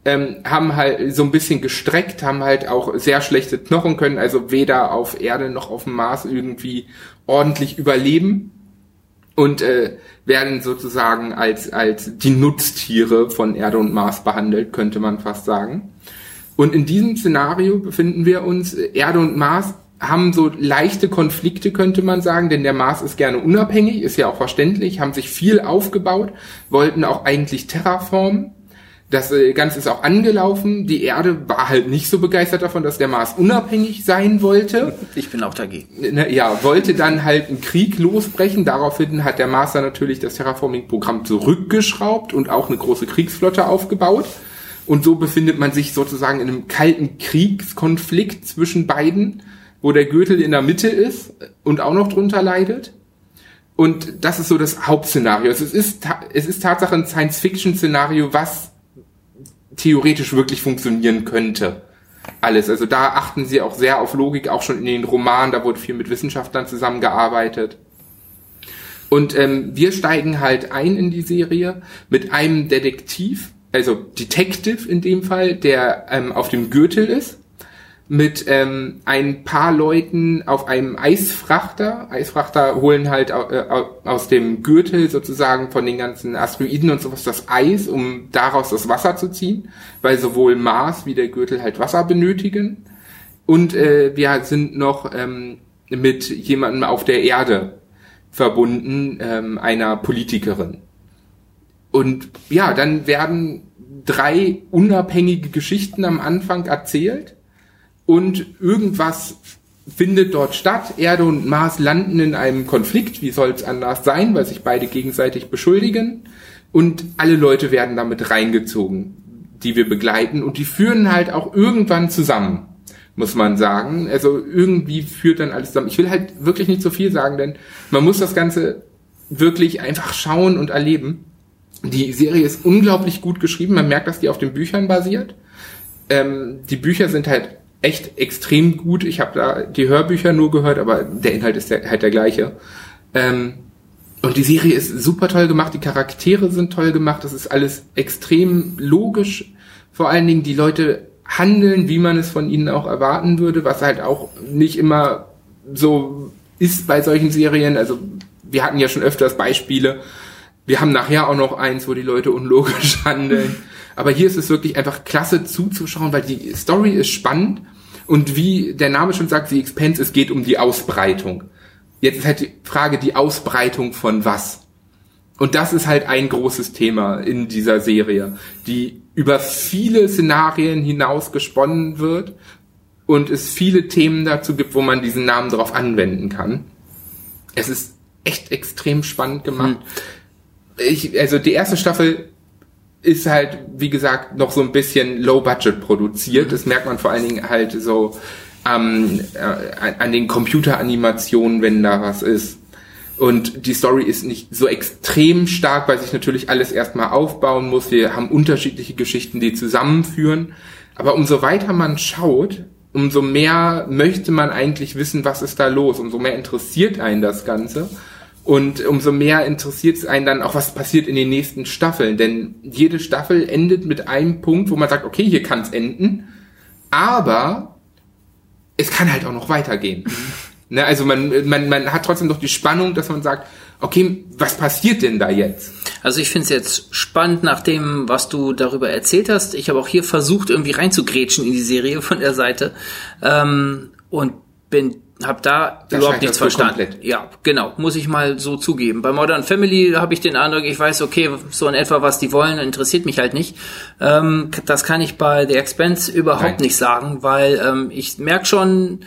ähm, haben halt so ein bisschen gestreckt, haben halt auch sehr schlechte Knochen, können also weder auf Erde noch auf dem Mars irgendwie ordentlich überleben und äh, werden sozusagen als, als die Nutztiere von Erde und Mars behandelt, könnte man fast sagen. Und in diesem Szenario befinden wir uns. Erde und Mars haben so leichte Konflikte, könnte man sagen, denn der Mars ist gerne unabhängig, ist ja auch verständlich, haben sich viel aufgebaut, wollten auch eigentlich terraformen das äh, Ganze ist auch angelaufen. Die Erde war halt nicht so begeistert davon, dass der Mars unabhängig sein wollte. Ich bin auch dagegen. Ne, Ja, wollte dann halt einen Krieg losbrechen. Daraufhin hat der Mars dann natürlich das Terraforming-Programm zurückgeschraubt und auch eine große Kriegsflotte aufgebaut. Und so befindet man sich sozusagen in einem kalten Kriegskonflikt zwischen beiden, wo der Gürtel in der Mitte ist und auch noch drunter leidet. Und das ist so das Hauptszenario. Es ist, es ist Tatsache ein Science-Fiction-Szenario, was theoretisch wirklich funktionieren könnte. Alles. Also da achten sie auch sehr auf Logik, auch schon in den Romanen, da wurde viel mit Wissenschaftlern zusammengearbeitet. Und ähm, wir steigen halt ein in die Serie mit einem Detektiv, also Detective in dem Fall, der ähm, auf dem Gürtel ist, mit ähm, ein paar Leuten auf einem Eisfrachter. Eisfrachter holen halt äh, au- aus dem Gürtel sozusagen von den ganzen Asteroiden und sowas das Eis, um daraus das Wasser zu ziehen, weil sowohl Mars wie der Gürtel halt Wasser benötigen. Und äh, wir sind noch ähm, mit jemandem auf der Erde verbunden, ähm, einer Politikerin. Und ja, dann werden drei unabhängige Geschichten am Anfang erzählt und irgendwas findet dort statt. Erde und Mars landen in einem Konflikt. Wie soll es anders sein, weil sich beide gegenseitig beschuldigen? Und alle Leute werden damit reingezogen, die wir begleiten. Und die führen halt auch irgendwann zusammen, muss man sagen. Also irgendwie führt dann alles zusammen. Ich will halt wirklich nicht so viel sagen, denn man muss das Ganze wirklich einfach schauen und erleben. Die Serie ist unglaublich gut geschrieben. Man merkt, dass die auf den Büchern basiert. Ähm, die Bücher sind halt echt extrem gut. Ich habe da die Hörbücher nur gehört, aber der Inhalt ist der, halt der gleiche. Ähm, und die Serie ist super toll gemacht, die Charaktere sind toll gemacht, das ist alles extrem logisch. Vor allen Dingen die Leute handeln, wie man es von ihnen auch erwarten würde, was halt auch nicht immer so ist bei solchen Serien. Also wir hatten ja schon öfters Beispiele. Wir haben nachher auch noch eins, wo die Leute unlogisch *laughs* handeln. Aber hier ist es wirklich einfach klasse zuzuschauen, weil die Story ist spannend und wie der Name schon sagt, die Expense, es geht um die Ausbreitung. Jetzt ist halt die Frage, die Ausbreitung von was? Und das ist halt ein großes Thema in dieser Serie, die über viele Szenarien hinaus gesponnen wird und es viele Themen dazu gibt, wo man diesen Namen drauf anwenden kann. Es ist echt extrem spannend gemacht. Ich, also die erste Staffel ist halt, wie gesagt, noch so ein bisschen low budget produziert. Das merkt man vor allen Dingen halt so ähm, äh, an den Computeranimationen, wenn da was ist. Und die Story ist nicht so extrem stark, weil sich natürlich alles erstmal aufbauen muss. Wir haben unterschiedliche Geschichten, die zusammenführen. Aber umso weiter man schaut, umso mehr möchte man eigentlich wissen, was ist da los. Umso mehr interessiert einen das Ganze. Und umso mehr interessiert es einen dann auch, was passiert in den nächsten Staffeln. Denn jede Staffel endet mit einem Punkt, wo man sagt, okay, hier kann es enden. Aber es kann halt auch noch weitergehen. *laughs* Ne, also man, man, man hat trotzdem noch die Spannung, dass man sagt, okay, was passiert denn da jetzt? Also ich finde es jetzt spannend nach dem, was du darüber erzählt hast. Ich habe auch hier versucht, irgendwie reinzugrätschen in die Serie von der Seite ähm, und bin habe da Da überhaupt nichts verstanden. komplett. Ja, genau, muss ich mal so zugeben. Bei Modern Family habe ich den Eindruck, ich weiß, okay, so in etwa, was die wollen, interessiert mich halt nicht. Ähm, das kann ich bei The Expense überhaupt Nein. nicht sagen, weil ähm, ich merke schon,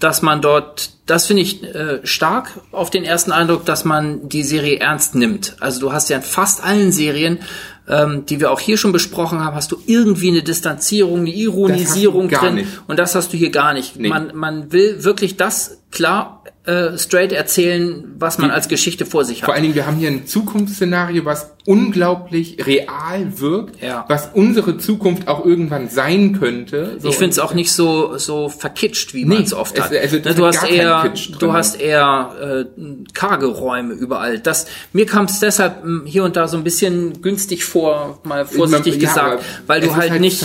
dass man dort, das finde ich äh, stark auf den ersten Eindruck, dass man die Serie ernst nimmt. Also du hast ja in fast allen Serien, ähm, die wir auch hier schon besprochen haben, hast du irgendwie eine Distanzierung, eine Ironisierung drin. nicht. Und das hast du hier gar nicht. Nee. Man, man will wirklich das klar äh, straight erzählen, was man als Geschichte vor sich Vor hat. allen Dingen, wir haben hier ein Zukunftsszenario, was unglaublich real wirkt, Ja. was unsere Zukunft auch irgendwann sein könnte. So, Ich finde es auch nicht so so verkitscht, wie man es oft hat. also du hast eher, drin. du hast eher äh, karge Räume überall. Das mir kam es deshalb mh, hier und da so ein bisschen günstig vor, mal vorsichtig Ja, gesagt, weil du halt, halt nicht,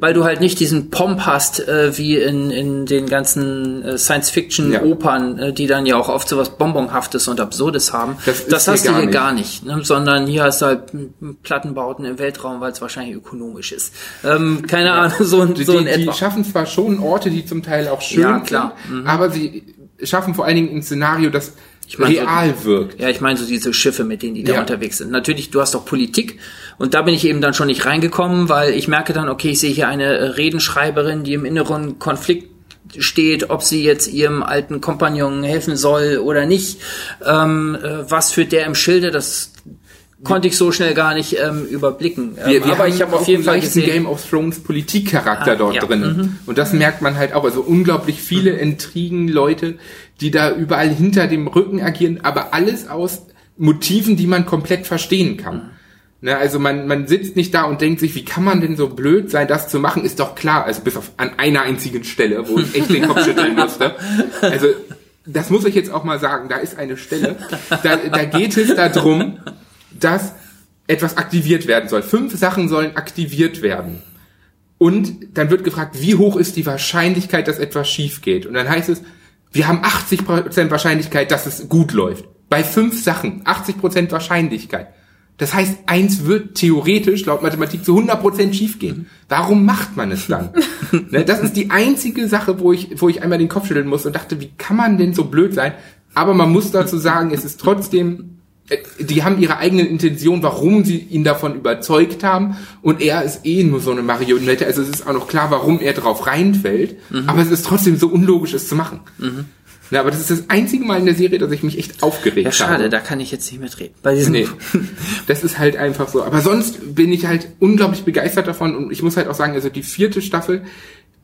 weil du halt nicht diesen Pomp hast äh, wie in in den ganzen äh, Science-Fiction-Opern, äh, die dann ja auch oft so was Bonbonhaftes und Absurdes haben. Das das hast du gar hier nicht. gar nicht, ne? sondern hier hast du halt Plattenbauten im Weltraum, weil es wahrscheinlich ökonomisch ist. Ähm, keine Ahnung, so, ein- die, so in die, die etwa. schaffen zwar schon Orte, die zum Teil auch schön Ja, klar. Mhm. sind, aber sie schaffen vor allen Dingen ein Szenario, das meine, so- real wirkt. Ja, ich meine so diese Schiffe, mit denen die da Ja. unterwegs sind. Natürlich, du hast auch Politik und da bin ich eben dann schon nicht reingekommen, weil ich merke dann, okay, ich sehe hier eine äh, Redenschreiberin, die im inneren Konflikt steht, ob sie jetzt ihrem alten Kompagnon helfen soll oder nicht. Ähm, äh, was führt der im Schilde? Das konnte ich so schnell gar nicht ähm, überblicken. Ähm, Wir, wir aber haben ich habe auf jeden Fall gesehen, Game of Thrones Politikcharakter Ah, dort ja. Mhm. drin. Und das merkt man halt auch. Also unglaublich viele Intrigen, Leute, die da überall hinter dem Rücken agieren, aber alles aus Motiven, die man komplett verstehen kann. Ne, also man, man sitzt nicht da und denkt sich, wie kann man denn so blöd sein, das zu machen, ist doch klar. Also bis auf an einer einzigen Stelle, wo ich echt den Kopf *laughs* schütteln musste. Also das muss ich jetzt auch mal sagen, da ist eine Stelle, da, da geht es darum, dass etwas aktiviert werden soll. Fünf Sachen sollen aktiviert werden. Und dann wird gefragt, wie hoch ist die Wahrscheinlichkeit, dass etwas schief geht? Und dann heißt es, wir haben 80% Wahrscheinlichkeit, dass es gut läuft. Bei fünf Sachen 80% Wahrscheinlichkeit. Das heißt, eins wird theoretisch laut Mathematik zu 100% schief gehen. Warum macht man es dann? *laughs* ne, das ist die einzige Sache, wo ich, wo ich einmal den Kopf schütteln muss und dachte, wie kann man denn so blöd sein? Aber man muss dazu sagen, es ist trotzdem äh, die haben ihre eigenen Intentionen, warum sie ihn davon überzeugt haben. Und er ist eh nur so eine Marionette. Also es ist auch noch klar, warum er drauf reinfällt. Aber es ist trotzdem so unlogisch, es zu machen. Ja, aber das ist das einzige Mal in der Serie, dass ich mich echt aufgeregt ja schade, habe. da kann ich jetzt nicht mitreden. Bei diesem Nee, *laughs* das ist halt einfach so. Aber sonst bin ich halt unglaublich begeistert davon und ich muss halt auch sagen, also die vierte Staffel,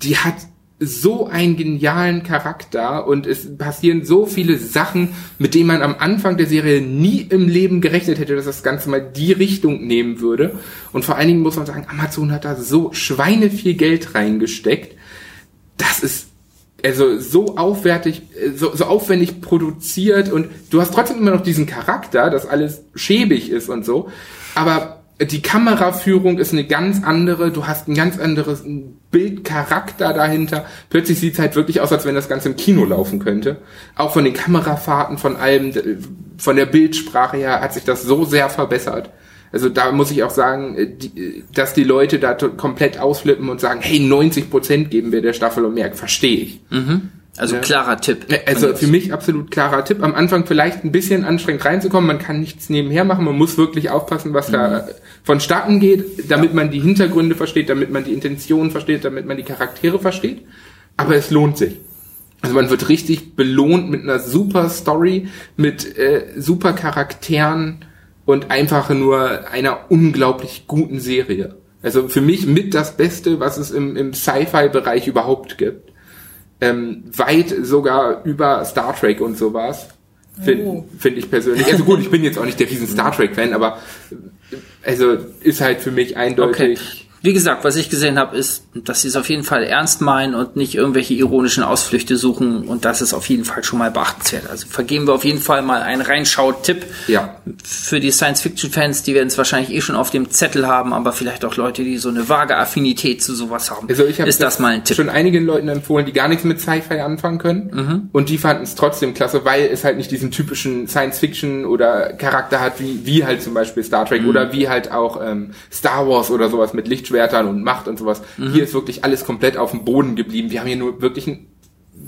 die hat so einen genialen Charakter und es passieren so viele Sachen, mit denen man am Anfang der Serie nie im Leben gerechnet hätte, dass das Ganze mal die Richtung nehmen würde. Und vor allen Dingen muss man sagen, Amazon hat da so Schweine viel Geld reingesteckt. Das ist also so aufwertig, äh, so, so aufwendig produziert und du hast trotzdem immer noch diesen Charakter, dass alles schäbig ist und so, aber die Kameraführung ist eine ganz andere, du hast ein ganz anderes Bildcharakter dahinter. Plötzlich sieht es halt wirklich aus, als wenn das Ganze im Kino laufen könnte. Auch von den Kamerafahrten, von allem, von der Bildsprache her hat sich das so sehr verbessert. Also da muss ich auch sagen, äh, die, äh, dass die Leute da komplett ausflippen und sagen, hey, 90 Prozent geben wir der Staffel und mehr, verstehe ich. Also klarer Tipp. Ja, Also für mich absolut klarer Tipp. Am Anfang vielleicht ein bisschen anstrengend reinzukommen. Man kann nichts nebenher machen. Man muss wirklich aufpassen, was da vonstatten geht, damit man die Hintergründe versteht, damit man die Intentionen versteht, damit man die Charaktere versteht. Aber es lohnt sich. Also man wird richtig belohnt mit einer super Story, mit äh, super Charakteren und einfach nur einer unglaublich guten Serie. Also für mich mit das Beste, was es im, im Sci-Fi-Bereich überhaupt gibt ähm, weit sogar über Star Trek und sowas. Finde Oh. find ich persönlich. Also gut, ich bin jetzt auch nicht der riesen Star Trek-Fan, aber äh, also ist halt für mich eindeutig. Okay. Wie gesagt, was ich gesehen habe, ist, dass sie es auf jeden Fall ernst meinen und nicht irgendwelche ironischen Ausflüchte suchen. Und das ist auf jeden Fall schon mal beachtenswert. Also vergeben wir auf jeden Fall mal einen Reinschaut-Tipp Ja. für die Science-Fiction-Fans. Die werden es wahrscheinlich eh schon auf dem Zettel haben, aber vielleicht auch Leute, die so eine vage Affinität zu sowas haben. Also ich habe ist das mal ein Tipp. schon einigen Leuten empfohlen, die gar nichts mit Sci-Fi anfangen können. Mhm. Und die fanden es trotzdem klasse, weil es halt nicht diesen typischen Science-Fiction oder Charakter hat, wie, wie halt zum Beispiel Star Trek Mhm. oder wie halt auch ähm, Star Wars oder sowas mit Lichtschwertern und Macht und sowas. Mhm. Hier ist wirklich alles komplett auf dem Boden geblieben. Wir haben hier nur wirklich ein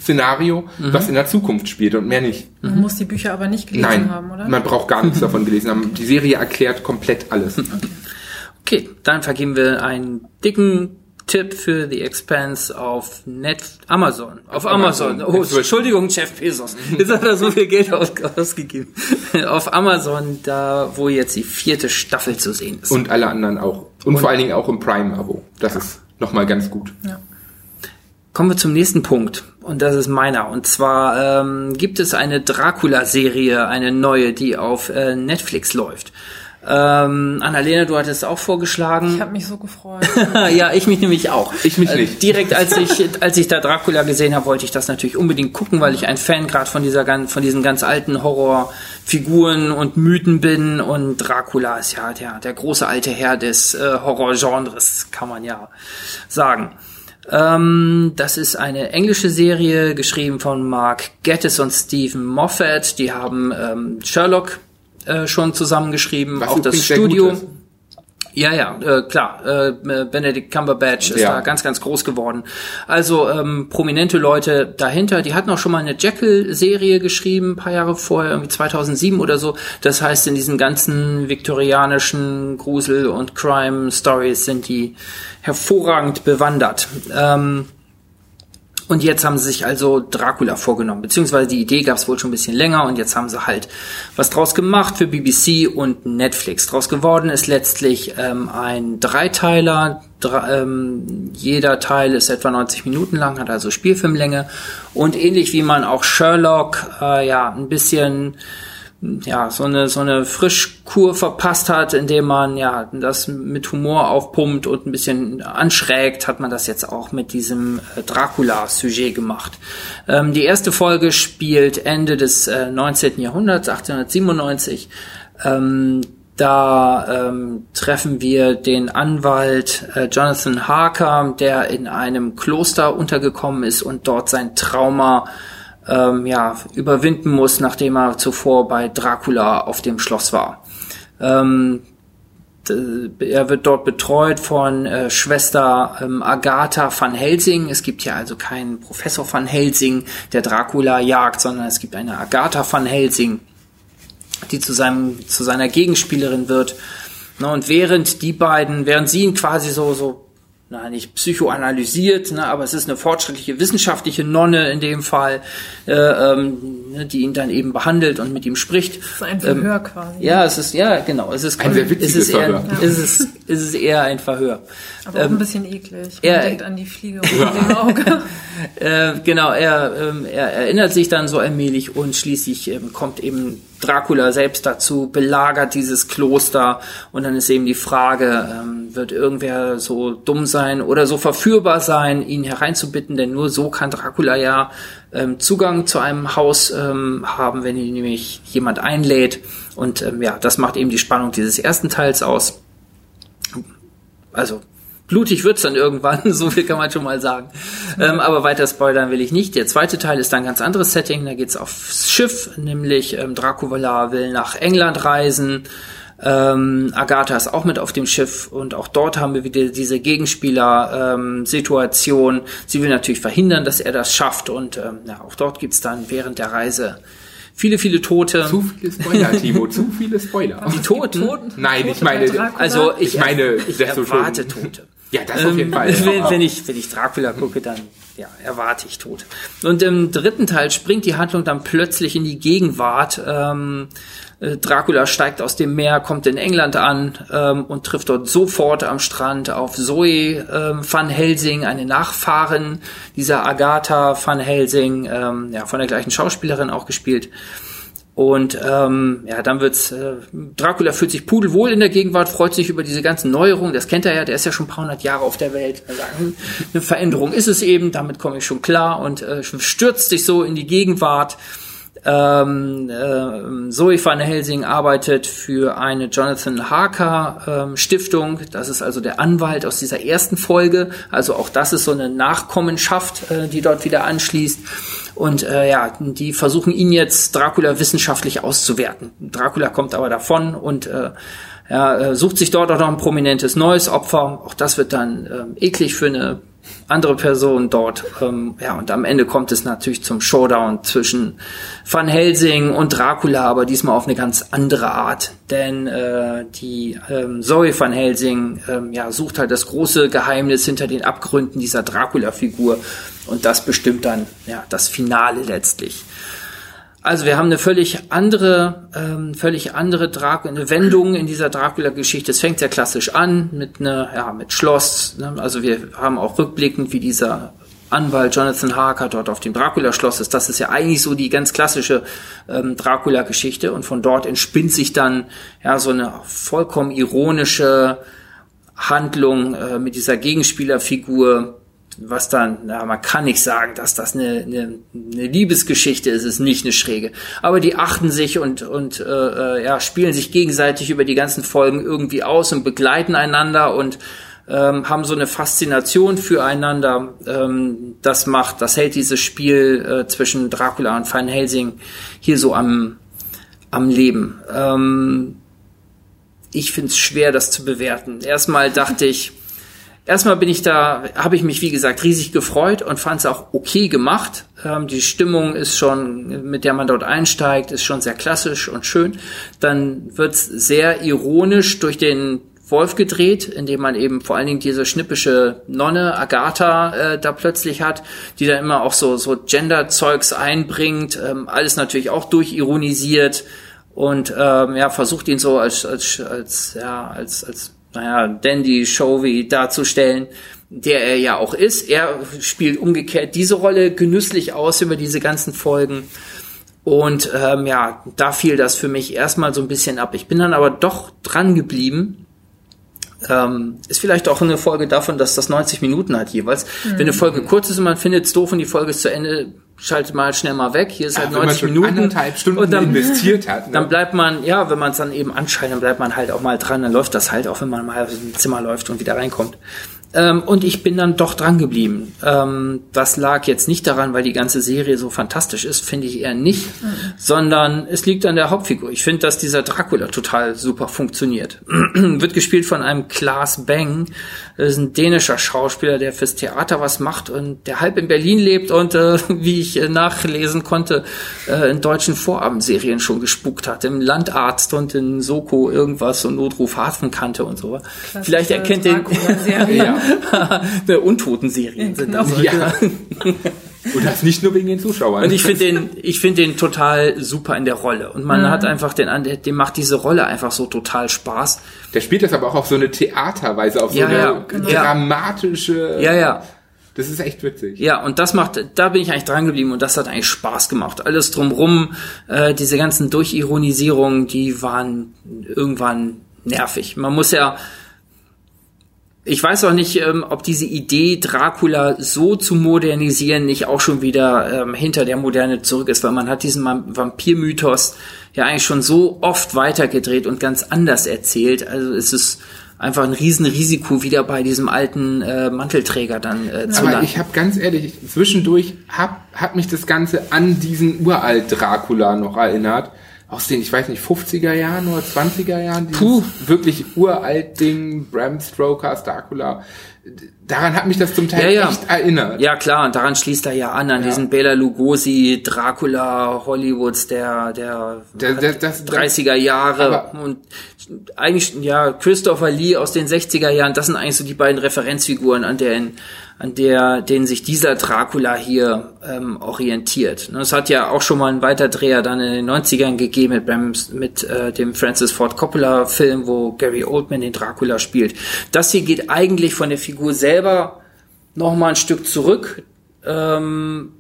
Szenario, Mhm. was in der Zukunft spielt und mehr nicht. Man muss die Bücher aber nicht gelesen Nein, haben, oder? man braucht gar nichts *laughs* davon gelesen haben. Die Serie erklärt komplett alles. Okay, dann vergeben wir einen dicken Tipp für The Expanse auf Net Amazon. Auf Amazon. Amazon. Oh, Entschuldigung, Jeff Bezos. Jetzt hat er so viel Geld aus ausgegeben. *laughs* auf Amazon, da wo jetzt die vierte Staffel zu sehen ist. Und alle anderen auch. Und, vor allen Dingen auch im Prime-Abo. Das ist nochmal ganz gut. Ja. Kommen wir zum nächsten Punkt. Und das ist meiner. Und zwar ähm, gibt es eine Dracula-Serie, eine neue, die auf äh, Netflix läuft. Ähm, Annalena, du hattest auch vorgeschlagen. Ich habe mich so gefreut. *laughs* ja, ich mich nämlich auch. Ich mich Äh, nicht. direkt als ich als ich da Dracula gesehen habe, wollte ich das natürlich unbedingt gucken, weil ich ein Fan gerade von dieser von diesen ganz alten Horrorfiguren und Mythen bin und Dracula ist ja der der große alte Herr des äh, Horrorgenres, kann man ja sagen. Ähm, das ist eine englische Serie, geschrieben von Mark Gettis und Stephen Moffat. Die haben ähm, Sherlock äh, schon zusammengeschrieben, Was auch das Studio. Ja, ja, äh, klar. Äh, Benedict Cumberbatch ist Ja. da ganz, ganz groß geworden. Also ähm, prominente Leute dahinter. Die hatten auch schon mal eine Jekyll-Serie geschrieben, ein paar Jahre vorher, irgendwie 2007 oder so. Das heißt, in diesen ganzen viktorianischen Grusel- und Crime-Stories sind die hervorragend bewandert. Ähm, und jetzt haben sie sich also Dracula vorgenommen, beziehungsweise die Idee gab es wohl schon ein bisschen länger und jetzt haben sie halt was draus gemacht für BBC und Netflix. Draus geworden ist letztlich ähm, ein Dreiteiler. Dre ähm, jeder Teil ist etwa 90 Minuten lang, hat also Spielfilmlänge und ähnlich wie man auch Sherlock äh, ja ein bisschen ja, so eine, so eine Frischkur verpasst hat, indem man ja das mit Humor aufpumpt und ein bisschen anschrägt, hat man das jetzt auch mit diesem äh, Dracula-Sujet gemacht. Ähm, die erste Folge spielt Ende des äh, 19. Jahrhunderts, 1897. Ähm, da ähm, treffen wir den Anwalt äh, Jonathan Harker, der in einem Kloster untergekommen ist und dort sein Trauma ähm, ja, überwinden muss, nachdem er zuvor bei Dracula auf dem Schloss war. Ähm, er wird dort betreut von äh, Schwester ähm, Agatha van Helsing. Es gibt hier also keinen Professor van Helsing, der Dracula jagt, sondern es gibt eine Agatha van Helsing, die zu seinem zu seiner Gegenspielerin wird. Ne, und während die beiden, während sie ihn quasi so so na, nicht psychoanalysiert, ne, aber es ist eine fortschrittliche wissenschaftliche Nonne in dem Fall, äh, ähm, ne, die ihn dann eben behandelt und mit ihm spricht. Das ist ein Verhör quasi. Ja, es ist, ja, genau, es ist, Ein sehr es ist eher, Verhör. es ist, es ist eher ein Verhör. Aber auch ein bisschen eklig. Man er- denkt an die Fliege unter dem Auge. *laughs* Äh, genau, er, ähm, er erinnert sich dann so allmählich und schließlich ähm, kommt eben Dracula selbst dazu, belagert dieses Kloster und dann ist eben die Frage, ähm, wird irgendwer so dumm sein oder so verführbar sein, ihn hereinzubitten, denn nur so kann Dracula ja ähm, Zugang zu einem Haus ähm, haben, wenn ihn nämlich jemand einlädt und ähm, ja, das macht eben die Spannung dieses ersten Teils aus. Also blutig wird's dann irgendwann, *laughs* so viel kann man schon mal sagen. Ähm, aber weiter spoilern will ich nicht. Der zweite Teil ist dann ein ganz anderes Setting. Da geht's aufs Schiff, nämlich ähm, Dracula will nach England reisen. Ähm, Agatha ist auch mit auf dem Schiff und auch dort haben wir wieder diese Gegenspieler-Situation. Sie will natürlich verhindern, dass er das schafft und ähm, ja, auch dort gibt's dann während der Reise viele, viele Tote. Zu viele Spoiler, *laughs* Timo, zu viele Spoiler. die Toten? Nein, Tote ich meine? Also ich, Ich meine, ich erwarte schon- Tote. Ja, das auf jeden Ähm, Fall. Wenn, wenn, ich, wenn ich Dracula gucke, dann ja, erwarte ich Tod. Und im dritten Teil springt die Handlung dann plötzlich in die Gegenwart. Ähm, äh, Dracula steigt aus dem Meer, kommt in England an ähm, und trifft dort sofort am Strand auf Zoe ähm, van Helsing, eine Nachfahrin dieser Agatha van Helsing, ähm, ja, von der gleichen Schauspielerin auch gespielt. Und ähm, ja, dann wird's. Äh, Dracula fühlt sich pudelwohl in der Gegenwart, freut sich über diese ganzen Neuerungen. Das kennt er ja, der ist ja schon ein paar hundert Jahre auf der Welt. Eine Veränderung ist es eben, damit komme ich schon klar und äh, stürzt sich so in die Gegenwart. Ähm, äh, Zoe van Helsing arbeitet für eine Jonathan Harker ähm, Stiftung. Das ist also der Anwalt aus dieser ersten Folge. Also auch das ist so eine Nachkommenschaft, äh, die dort wieder anschließt. Und äh, ja, die versuchen ihn jetzt Dracula wissenschaftlich auszuwerten. Dracula kommt aber davon und äh, ja, äh, sucht sich dort auch noch ein prominentes neues Opfer. Auch das wird dann äh, eklig für eine andere Person dort. Ähm, ja, und am Ende kommt es natürlich zum Showdown zwischen Van Helsing und Dracula, aber diesmal auf eine ganz andere Art. Denn äh, die ähm, Zoe Van Helsing ähm, ja, sucht halt das große Geheimnis hinter den Abgründen dieser Dracula-Figur. Und das bestimmt dann ja, das Finale letztlich. Also wir haben eine völlig andere, ähm, völlig andere Dra eine Wendung in dieser Dracula-Geschichte. Es fängt sehr klassisch an mit einer, ja, mit Schloss. Ne? Also wir haben auch rückblickend, wie dieser Anwalt Jonathan Harker dort auf dem Dracula-Schloss ist. Das ist ja eigentlich so die ganz klassische ähm, Dracula-Geschichte und von dort entspinnt sich dann ja so eine vollkommen ironische Handlung äh, mit dieser Gegenspielerfigur was dann, na, man kann nicht sagen, dass das eine, eine, eine Liebesgeschichte ist, ist nicht eine schräge. Aber die achten sich und, und äh, äh, ja, spielen sich gegenseitig über die ganzen Folgen irgendwie aus und begleiten einander und ähm, haben so eine Faszination füreinander. Ähm, das macht, das hält dieses Spiel äh, zwischen Dracula und Van Helsing hier so am, am Leben. Ähm, ich finde es schwer, das zu bewerten. Erstmal dachte ich, erstmal bin ich da, habe ich mich wie gesagt riesig gefreut und fand es auch okay gemacht. Ähm, die Stimmung ist schon, mit der man dort einsteigt, ist schon sehr klassisch und schön. Dann wird's sehr ironisch durch den Wolf gedreht, indem man eben vor allen Dingen diese schnippische Nonne Agatha äh, da plötzlich hat, die da immer auch so so Gender-Zeugs einbringt, ähm, alles natürlich auch durchironisiert und ähm, ja versucht ihn so als als als ja als als naja, Dandy Showy darzustellen, der er ja auch ist. Er spielt umgekehrt diese Rolle genüsslich aus über diese ganzen Folgen. Und ähm, ja, da fiel das für mich erstmal so ein bisschen ab. Ich bin dann aber doch dran geblieben. Ähm, ist vielleicht auch eine Folge davon, dass das 90 Minuten hat jeweils. Mhm. Wenn eine Folge kurz ist und man findet es doof und die Folge ist zu Ende, schaltet mal schnell mal weg. Hier ist halt 90 Minuten. Stunden und dann, investiert hat. Ne? Dann bleibt man, ja, wenn man es dann eben anschaltet, dann bleibt man halt auch mal dran. Dann läuft das halt, auch wenn man mal im Zimmer läuft und wieder reinkommt. Ähm, und ich bin dann doch dran geblieben. Ähm, das lag jetzt nicht daran, weil die ganze Serie so fantastisch ist, finde ich eher nicht, mhm. sondern es liegt an der Hauptfigur. Ich finde, dass dieser Dracula total super funktioniert. *clears throat* Wird gespielt von einem Klaas Bang. Das ist ein dänischer Schauspieler, der fürs Theater was macht und der halb in Berlin lebt und, äh, *laughs* wie ich äh, nachlesen konnte, äh, in deutschen Vorabendserien schon gespuckt hat. Im Landarzt und in Soko irgendwas und Notruf Hafenkante und so. Vielleicht erkennt den... *laughs* ja. *laughs* der Untoten-Serien sind das. Genau. Ja. *laughs* Und das nicht nur wegen den Zuschauern. Und ich finde den, ich finde den total super in der Rolle. Und man mhm. hat einfach den, dem macht diese Rolle einfach so total Spaß. Der spielt das aber auch auf so eine Theaterweise, auf so ja, eine ja, genau. dramatische. Ja, ja. Das ist echt witzig. Ja, und das macht, da bin ich eigentlich dran geblieben und das hat eigentlich Spaß gemacht. Alles drumrum, äh, diese ganzen Durchironisierungen, die waren irgendwann nervig. Man muss ja, ich weiß auch nicht, ähm, ob diese Idee, Dracula so zu modernisieren, nicht auch schon wieder ähm, hinter der Moderne zurück ist, weil man hat diesen Vampirmythos ja eigentlich schon so oft weitergedreht und ganz anders erzählt. Also es ist einfach ein Riesenrisiko, wieder bei diesem alten äh, Mantelträger dann äh, zu Aber landen. ich habe ganz ehrlich, zwischendurch hab, hat mich das Ganze an diesen uralt Dracula noch erinnert aus den, ich weiß nicht, 50er Jahren oder 20er Jahren, Puh. wirklich uralt Ding, Bram Stoker, Dracula. Daran hat mich das zum Teil ja, ja. echt erinnert. Ja, klar, und daran schließt er ja an, an ja. diesen Bela Lugosi, Dracula, Hollywoods der, der, der, der das, 30er Jahre und eigentlich, ja, Christopher Lee aus den 60er Jahren, das sind eigentlich so die beiden Referenzfiguren, an deren an der, den sich dieser Dracula hier ähm, orientiert. Es hat ja auch schon mal einen Weiterdreher dann in den 90ern gegeben mit, mit äh, dem Francis Ford Coppola Film, wo Gary Oldman den Dracula spielt. Das hier geht eigentlich von der Figur selber noch mal ein Stück zurück. Ähm,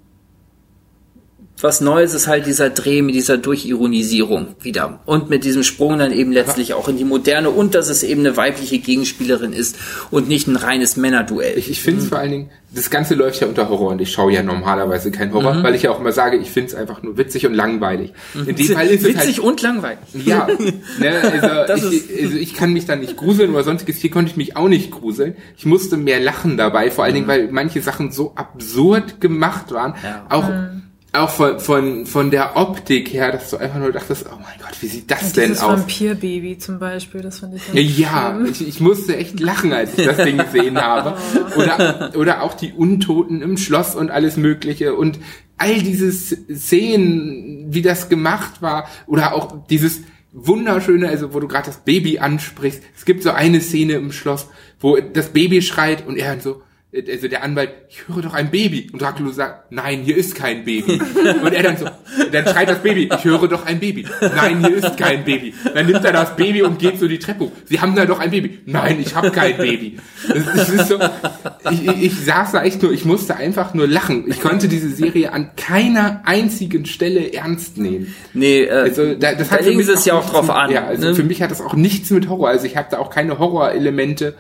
was Neues ist halt dieser Dreh mit dieser Durchironisierung wieder. Und mit diesem Sprung dann eben letztlich auch in die Moderne und dass es eben eine weibliche Gegenspielerin ist und nicht ein reines Männerduell. Ich, ich finde es mhm. vor allen Dingen, das Ganze läuft ja unter Horror und ich schaue ja normalerweise kein Horror, mhm. weil ich ja auch immer sage, ich finde es einfach nur witzig und langweilig. In dem Fall ist witzig es halt, und langweilig. Ja, *laughs* ne, also, ich, also ich kann mich da nicht gruseln oder sonstiges. Hier konnte ich mich auch nicht gruseln. Ich musste mehr lachen dabei, vor allen Dingen, mhm. weil manche Sachen so absurd gemacht waren. Ja. Auch mhm auch von, von, von der Optik her, dass du einfach nur dachtest, oh mein Gott, wie sieht das ja, denn aus? Das Vampirbaby zum Beispiel, das fand ich Ja, ich, ich musste echt lachen, als ich das Ding gesehen *laughs* habe. Oder, oder auch die Untoten im Schloss und alles mögliche und all diese Szenen, wie das gemacht war oder auch dieses wunderschöne, also wo du gerade das Baby ansprichst. Es gibt so eine Szene im Schloss, wo das Baby schreit und er so, also der Anwalt, ich höre doch ein Baby. Und Dracula sagt, nein, hier ist kein Baby. Und er dann so, dann schreit das Baby, ich höre doch ein Baby. Nein, hier ist kein Baby. Dann nimmt er das Baby und geht so die Treppe hoch. Sie haben da doch ein Baby. Nein, ich habe kein Baby. Das, ist so, ich, ich, ich saß da echt nur, ich musste einfach nur lachen. Ich konnte diese Serie an keiner einzigen Stelle ernst nehmen. Nee, äh, also, da, das da hat legen sie es ja auch drauf an. Ja, also ne? für mich hat das auch nichts mit Horror. Also ich habe da auch keine Horrorelemente äh,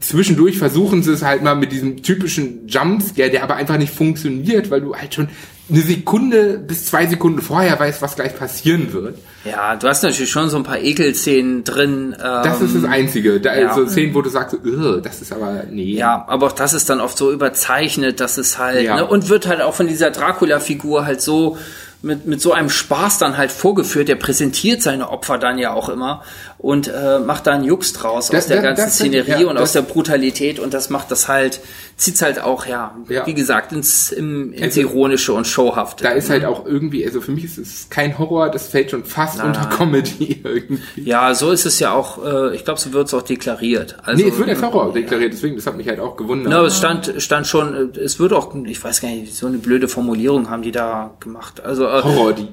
zwischendurch versuchen sie es halt mal mit diesem typischen Jumpscare, der aber einfach nicht funktioniert, weil du halt schon eine Sekunde bis zwei Sekunden vorher weißt, was gleich passieren wird. Ja, du hast natürlich schon so ein paar Ekelszenen drin. Ähm, das ist das Einzige. Da, ja. So Szenen, wo du sagst, das ist aber, nee. Ja, aber auch das ist dann oft so überzeichnet, dass es halt, ja. ne, und wird halt auch von dieser Dracula-Figur halt so mit, mit so einem Spaß dann halt vorgeführt. Der präsentiert seine Opfer dann ja auch immer und äh, macht da einen Jux draus das, aus der das, ganzen das, Szenerie ja, und aus der Brutalität und das macht das halt, zieht's halt auch, ja, ja. wie gesagt, ins, im, ins also, Ironische und Showhafte. Da ist halt auch irgendwie, also für mich ist es kein Horror, das fällt schon fast Nein. unter Comedy *laughs* irgendwie. Ja, so ist es ja auch, äh, ich glaube, so wird's auch deklariert. Also, nee, es wird als Horror deklariert, deswegen, das hat mich halt auch gewundert. Ja, aber es stand, stand schon, es wird auch, ich weiß gar nicht, so eine blöde Formulierung haben die da gemacht. Also, äh, Horror, die.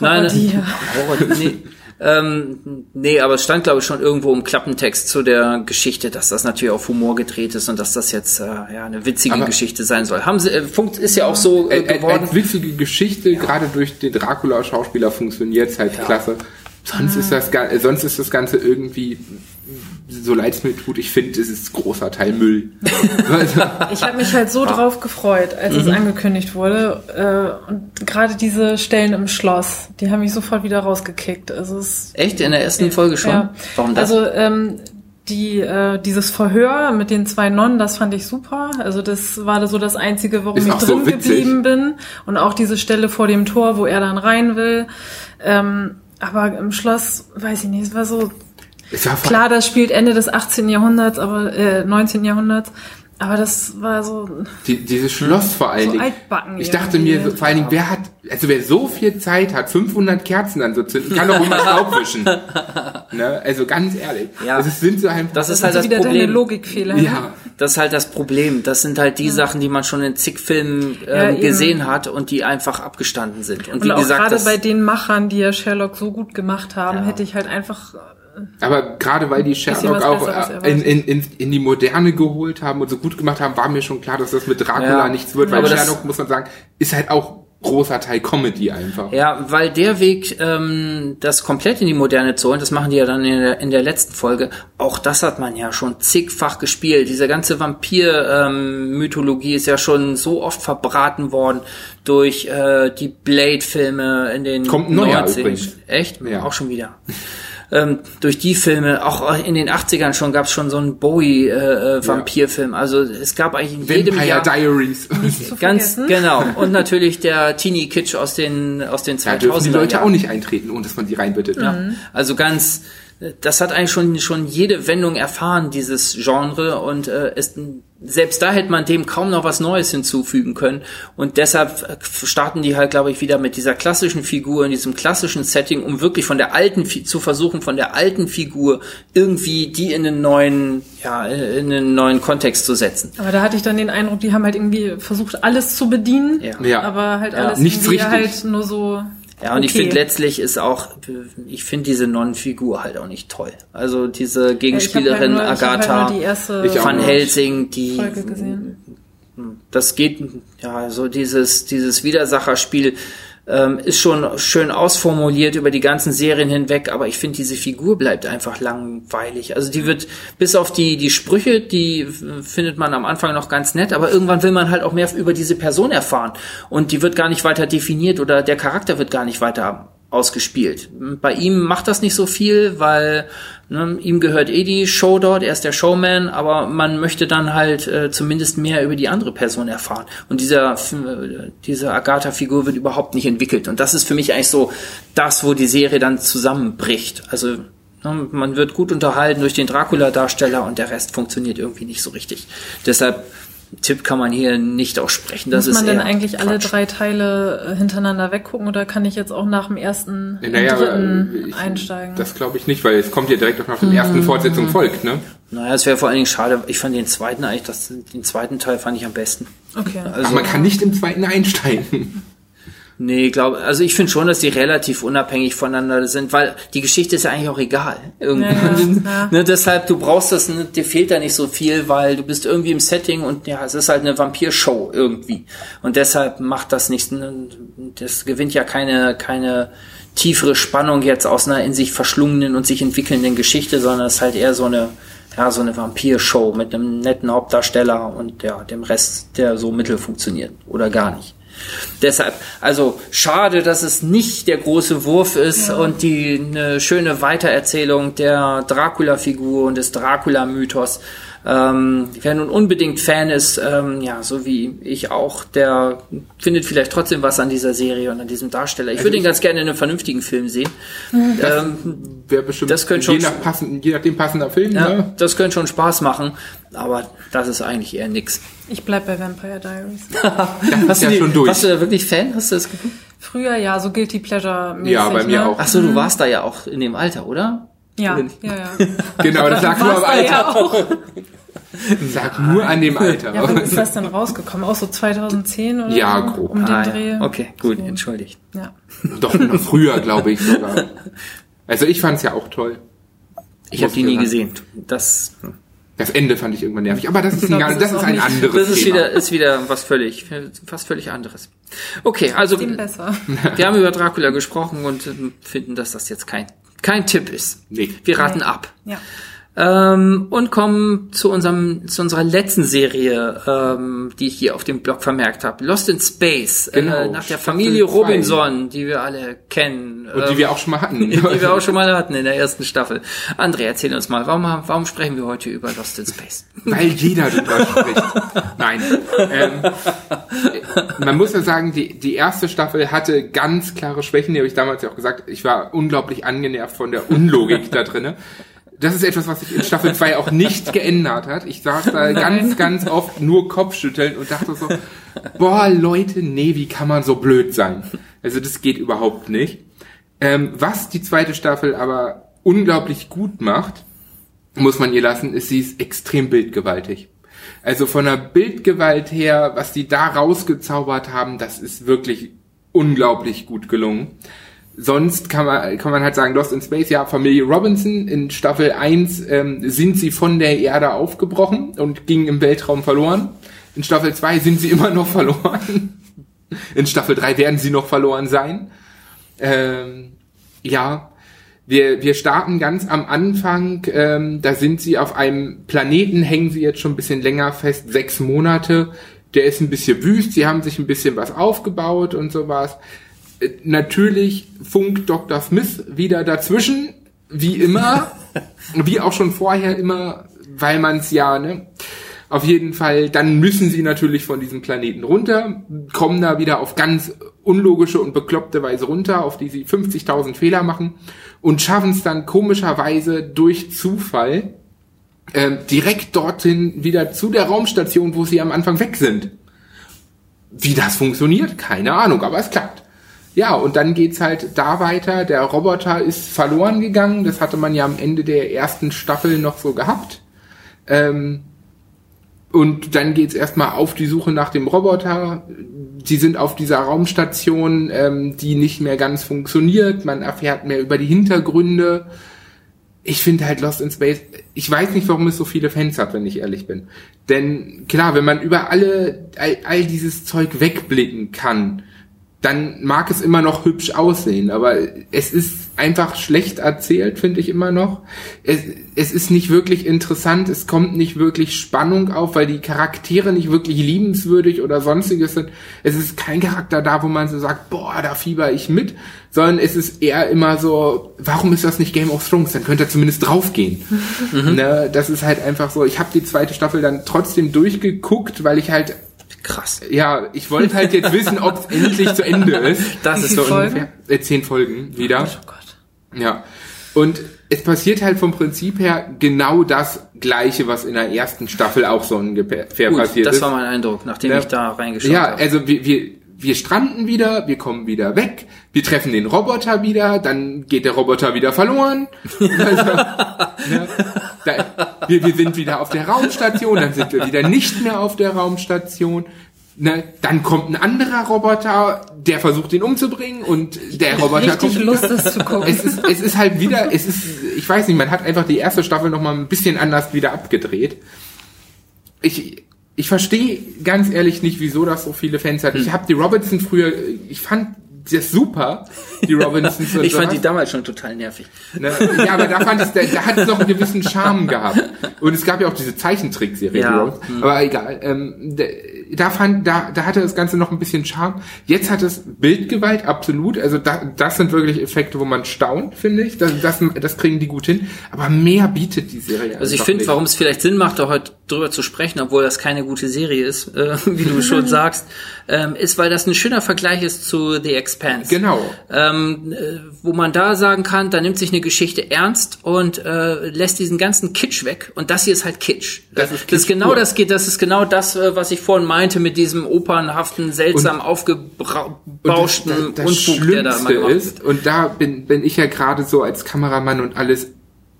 Nein, Horror, die, ja. Horror, nee. Ähm, nee, aber es stand, glaube ich, schon irgendwo im Klappentext zu der Geschichte, dass das natürlich auf Humor gedreht ist und dass das jetzt äh, ja eine witzige aber Geschichte sein soll. Haben sie, äh, funkt ist ja auch so äh, geworden. Als witzige Geschichte, ja. gerade durch den Dracula-Schauspieler funktioniert es halt ja. klasse. Sonst ist das, sonst ist das Ganze irgendwie so leid es mir tut, ich finde, es ist großer Teil Müll. *laughs* ich habe mich halt so drauf gefreut, als mhm. es angekündigt wurde. Äh, und gerade diese Stellen im Schloss, die haben mich sofort wieder rausgekickt. Also es Echt? In der ersten Folge schon? Ja. Warum das? Also ähm, die, äh, dieses Verhör mit den zwei Nonnen, das fand ich super. Also das war so das Einzige, warum ist ich drin so geblieben bin. Und auch diese Stelle vor dem Tor, wo er dann rein will. Ähm, aber im Schloss, weiß ich nicht, es war so Klar, das spielt Ende des 18. Jahrhunderts, aber äh, 19. Jahrhunderts. Aber das war so. Die, dieses Schloss vor allen so Dingen. Altbacken ich dachte mir, so, vor allen Dingen, wer hat, also wer so viel Zeit hat, 500 Kerzen anzuzünden, kann doch immer Staub wischen. *laughs* ne? Also ganz ehrlich. Ja. Es sind so einfach, das ist halt das wieder Problem. Deine Logikfehler. Ja. Ne? Das ist halt das Problem. Das sind halt die ja. Sachen, die man schon in zig Filmen ähm, ja, gesehen hat und die einfach abgestanden sind. Und, und wie auch gesagt, gerade bei den Machern, die ja Sherlock so gut gemacht haben, hätte ich halt einfach aber gerade weil die Sherlock auch äh, in, in, in, in die Moderne geholt haben und so gut gemacht haben, war mir schon klar, dass das mit Dracula ja, nichts wird, weil Sherlock, muss man sagen, ist halt auch großer Teil Comedy einfach. Ja, weil der Weg, ähm, das komplett in die Moderne zu holen, das machen die ja dann in der, in der letzten Folge, auch das hat man ja schon zigfach gespielt. Diese ganze Vampir-Mythologie ähm, ist ja schon so oft verbraten worden durch äh, die Blade-Filme in den Kommt ein neuer übrigens. Echt? Ja. Auch schon wieder ähm, durch die Filme, auch in den 80ern schon gab es schon so einen Bowie-Vampirfilm. Äh, ja. Also es gab eigentlich in Vampire jedem Jahr Diaries. ganz genau. *laughs* Und natürlich der Teenie Kitsch aus den aus den 2000ern. Da die Leute ja. auch nicht eintreten, ohne dass man die reinbittet. Ja. Mhm. Also ganz das hat eigentlich schon schon jede Wendung erfahren dieses Genre und äh, ist selbst da hätte man dem kaum noch was Neues hinzufügen können. Und deshalb starten die halt, glaube ich, wieder mit dieser klassischen Figur, in diesem klassischen Setting, um wirklich von der alten, zu versuchen, von der alten Figur irgendwie die in einen neuen, ja, in einen neuen Kontext zu setzen. Aber da hatte ich dann den Eindruck, die haben halt irgendwie versucht, alles zu bedienen. Ja. ja. Aber halt ja. alles Nichts richtig. halt nur so ja, und okay. ich finde letztlich ist auch, ich finde diese Non-Figur halt auch nicht toll. Also diese Gegenspielerin ja, halt nur, Agatha halt Van Helsing, die das geht, ja, so dieses, dieses Widersacherspiel ähm, ist schon schön ausformuliert über die ganzen Serien hinweg, aber ich finde, diese Figur bleibt einfach langweilig. Also die wird, bis auf die, die Sprüche, die findet man am Anfang noch ganz nett, aber irgendwann will man halt auch mehr über diese Person erfahren. Und die wird gar nicht weiter definiert oder der Charakter wird gar nicht weiter ausgespielt. Bei ihm macht das nicht so viel, weil ne, ihm gehört eh die Show dort, er ist der Showman, aber man möchte dann halt äh, zumindest mehr über die andere Person erfahren. Und dieser, diese Agatha-Figur wird überhaupt nicht entwickelt. Und das ist für mich eigentlich so das, wo die Serie dann zusammenbricht. Also ne, man wird gut unterhalten durch den Dracula-Darsteller und der Rest funktioniert irgendwie nicht so richtig. Deshalb Tipp kann man hier nicht aussprechen. Das Muss man ist denn eigentlich alle Quatsch. drei Teile äh, hintereinander weggucken oder kann ich jetzt auch nach dem ersten, Naja, dritten ich- einsteigen? Das glaube ich nicht, weil es kommt ja direkt auch nach der Mhm. ersten Fortsetzung folgt, ne? Naja, es wäre vor allen Dingen schade. Ich fand den zweiten eigentlich, das, den zweiten Teil fand ich am besten. okay. Also, Aber man kann nicht im zweiten einsteigen. Nee, glaube, also ich finde schon, dass die relativ unabhängig voneinander sind, weil die Geschichte ist ja eigentlich auch egal. Irgendwie. Ja, ja, *laughs* ja. Ne, deshalb, du brauchst das, ne, dir fehlt da nicht so viel, weil du bist irgendwie im Setting und ja, es ist halt eine Vampirshow irgendwie. Und deshalb macht das nichts, ne, das gewinnt ja keine, keine tiefere Spannung jetzt aus einer in sich verschlungenen und sich entwickelnden Geschichte, sondern es ist halt eher so eine, ja, so eine Vampirshow mit einem netten Hauptdarsteller und ja, dem Rest, der so mittel funktioniert oder gar nicht. Deshalb, also schade, dass es nicht der große Wurf ist und die eine schöne Weitererzählung der Dracula-Figur und des Dracula-Mythos. Ähm, wer nun unbedingt Fan ist, ähm, ja, so wie ich auch, der findet vielleicht trotzdem was an dieser Serie und an diesem Darsteller. Ich würde ihn ganz gerne in einem vernünftigen Film sehen. Ähm, Wäre bestimmt Das könnte je, schon- nach passend, je nachdem passender Film, ja, ne? das könnte schon Spaß machen, aber das ist eigentlich eher nix. Ich bleib bei Vampire Diaries. *laughs* Das ist ja schon durch. Warst du da wirklich Fan? Hast du das Gefühl? Früher ja, so Guilty Pleasure mäßig. Ja, bei mir ne? auch. Ach so, du warst da ja auch in dem Alter, oder? Ja, ja, ja. *laughs* Genau, das lag *laughs* nur am Alter. *laughs* ja auch. Lag nur an dem Alter. Ja, wann ist das denn rausgekommen? Auch so 2010 oder Ja, so? grob. Um den Ah, Dreh. ja. Okay, gut, So. entschuldigt. Ja. Doch noch früher, glaube ich sogar. Also ich fand es ja auch toll. Ich habe die nie gesehen. Das, Das Ende fand ich irgendwann nervig, aber das ist, ein, glaub, das das ist ist ein nicht- anderes das ist Thema. wieder, ist wieder was völlig, was völlig anderes. Okay, also besser. wir haben über Dracula gesprochen und finden, dass das jetzt kein kein Tipp ist. Nee. Wir raten ab. Ja. Ähm, und kommen zu unserem zu unserer letzten Serie, ähm, die ich hier auf dem Blog vermerkt habe. Lost in Space. Genau, Äh, nach der Familie. Robinson, die wir alle kennen. Und die wir auch schon mal hatten. *laughs* die wir auch schon mal hatten in der ersten Staffel. André, erzähl uns mal, warum, warum sprechen wir heute über Lost in Space? *laughs* Weil jeder drüber spricht. Nein. Ähm, man muss ja sagen, die, die erste Staffel hatte ganz klare Schwächen, die habe ich damals ja auch gesagt. Ich war unglaublich angenervt von der Unlogik da drinne. Das ist etwas, was sich in Staffel 2 auch nicht geändert hat. Ich saß da ganz, ganz oft nur Kopfschütteln und dachte so, boah, Leute, nee, wie kann man so blöd sein? Also das geht überhaupt nicht. Ähm, was die zweite Staffel aber unglaublich gut macht, muss man ihr lassen, ist, sie ist extrem bildgewaltig. Also von der Bildgewalt her, was die da rausgezaubert haben, das ist wirklich unglaublich gut gelungen. Sonst kann man, kann man halt sagen, Lost in Space, ja, Familie Robinson, in Staffel 1 ähm, sind sie von der Erde aufgebrochen und gingen im Weltraum verloren. In Staffel 2 sind sie *laughs* immer noch verloren. In Staffel 3 werden sie noch verloren sein. Ähm, ja, wir, wir starten ganz am Anfang, ähm, da sind sie auf einem Planeten, hängen sie jetzt schon ein bisschen länger fest, sechs Monate. Der ist ein bisschen wüst, sie haben sich ein bisschen was aufgebaut und sowas. Äh, Natürlich funkt Dr. Smith wieder dazwischen, wie immer, *laughs* wie auch schon vorher immer, weil man es ja, ne? Auf jeden Fall, dann müssen sie natürlich von diesem Planeten runter, kommen da wieder auf ganz unlogische und bekloppte Weise runter, auf die sie 50.000 Fehler machen und schaffen es dann komischerweise durch Zufall ähm, direkt dorthin wieder zu der Raumstation, wo sie am Anfang weg sind. Wie das funktioniert, keine Ahnung, aber es klappt. Ja, und dann geht's halt da weiter. Der Roboter ist verloren gegangen. Das hatte man ja am Ende der ersten Staffel noch so gehabt. Ähm, und dann geht's erstmal auf die Suche nach dem Roboter. Sie sind auf dieser Raumstation, ähm, die nicht mehr ganz funktioniert. Man erfährt mehr über die Hintergründe. ich finde halt Lost in Space, ich weiß nicht, warum es so viele Fans hat, wenn ich ehrlich bin. Denn klar, wenn man über alle, all, all dieses Zeug wegblicken kann, dann mag es immer noch hübsch aussehen, aber es ist einfach schlecht erzählt, finde ich immer noch. Es, es ist nicht wirklich interessant, es kommt nicht wirklich Spannung auf, weil die Charaktere nicht wirklich liebenswürdig oder sonstiges sind. Es ist kein Charakter da, wo man so sagt, boah, da fieber ich mit, sondern es ist eher immer so, warum ist das nicht Game of Thrones? Dann könnte er zumindest draufgehen. Mhm. *laughs* Ne, das ist halt einfach so. Ich habe die zweite Staffel dann trotzdem durchgeguckt, weil ich halt Krass. Ja, ich wollte halt jetzt wissen, ob es endlich zu Ende *laughs* ist. Das ist so Folgen? ungefähr. Äh, zehn Folgen wieder. Oh Gott. Ja. Und es passiert halt vom Prinzip her genau das Gleiche, was in der ersten Staffel auch so ungefähr Gut, passiert das ist. war mein Eindruck, nachdem Ja. ich da reingeschaut ja, habe. also wir, wir, wir stranden wieder, wir kommen wieder weg, wir treffen den Roboter wieder, dann geht der Roboter wieder verloren. Also, ne, da, wir, wir sind wieder auf der Raumstation, dann sind wir wieder nicht mehr auf der Raumstation. Ne, dann kommt ein anderer Roboter, der versucht ihn umzubringen und der Roboter kommt Richtig wieder. Lust, das zu gucken. Es ist, es ist halt wieder, es ist, ich weiß nicht, man hat einfach die erste Staffel noch mal ein bisschen anders wieder abgedreht. Ich, ich verstehe ganz ehrlich nicht, wieso das so viele Fans hat. Ich Hm. habe die Robinson früher, ich fand das super, die *laughs* Robinsons. ich fand die damals schon total nervig. Ne? Ja, aber da fand ich, da, da hat es noch einen gewissen Charme gehabt. Und es gab ja auch diese Zeichentrickserie, Ja. Robins. aber egal. Ähm, da fand, da, da hatte das Ganze noch ein bisschen Charme. Jetzt hat es Bildgewalt, absolut. Also da, das sind wirklich Effekte, wo man staunt, finde ich. Das, das, das kriegen die gut hin. Aber mehr bietet die Serie. Also ich finde, warum es vielleicht Sinn macht, da heute drüber zu sprechen, obwohl das keine gute Serie ist, äh, *laughs* wie du schon *laughs* sagst, ähm, ist, weil das ein schöner Vergleich ist zu The Expanse. Genau. Ähm, äh, wo man da sagen kann, da nimmt sich eine Geschichte ernst und äh, lässt diesen ganzen Kitsch weg. Und das hier ist halt Kitsch. Das ist das ist Kitsch genau pur. das geht, das ist genau das, äh, was ich vorhin meinte mit diesem opernhaften, seltsam aufgebauschten Und das, das, das Unfug, der da immer ist, und da bin, bin ich ja gerade so als Kameramann und alles,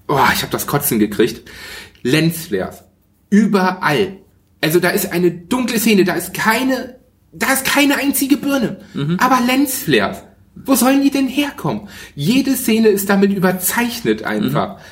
oh, ich habe das Kotzen gekriegt, Lensflares. Überall. Also da ist eine dunkle Szene, da ist keine, da ist keine einzige Birne. Mhm. Aber Lensflares. Wo sollen die denn herkommen? Jede Szene ist damit überzeichnet einfach. Mhm.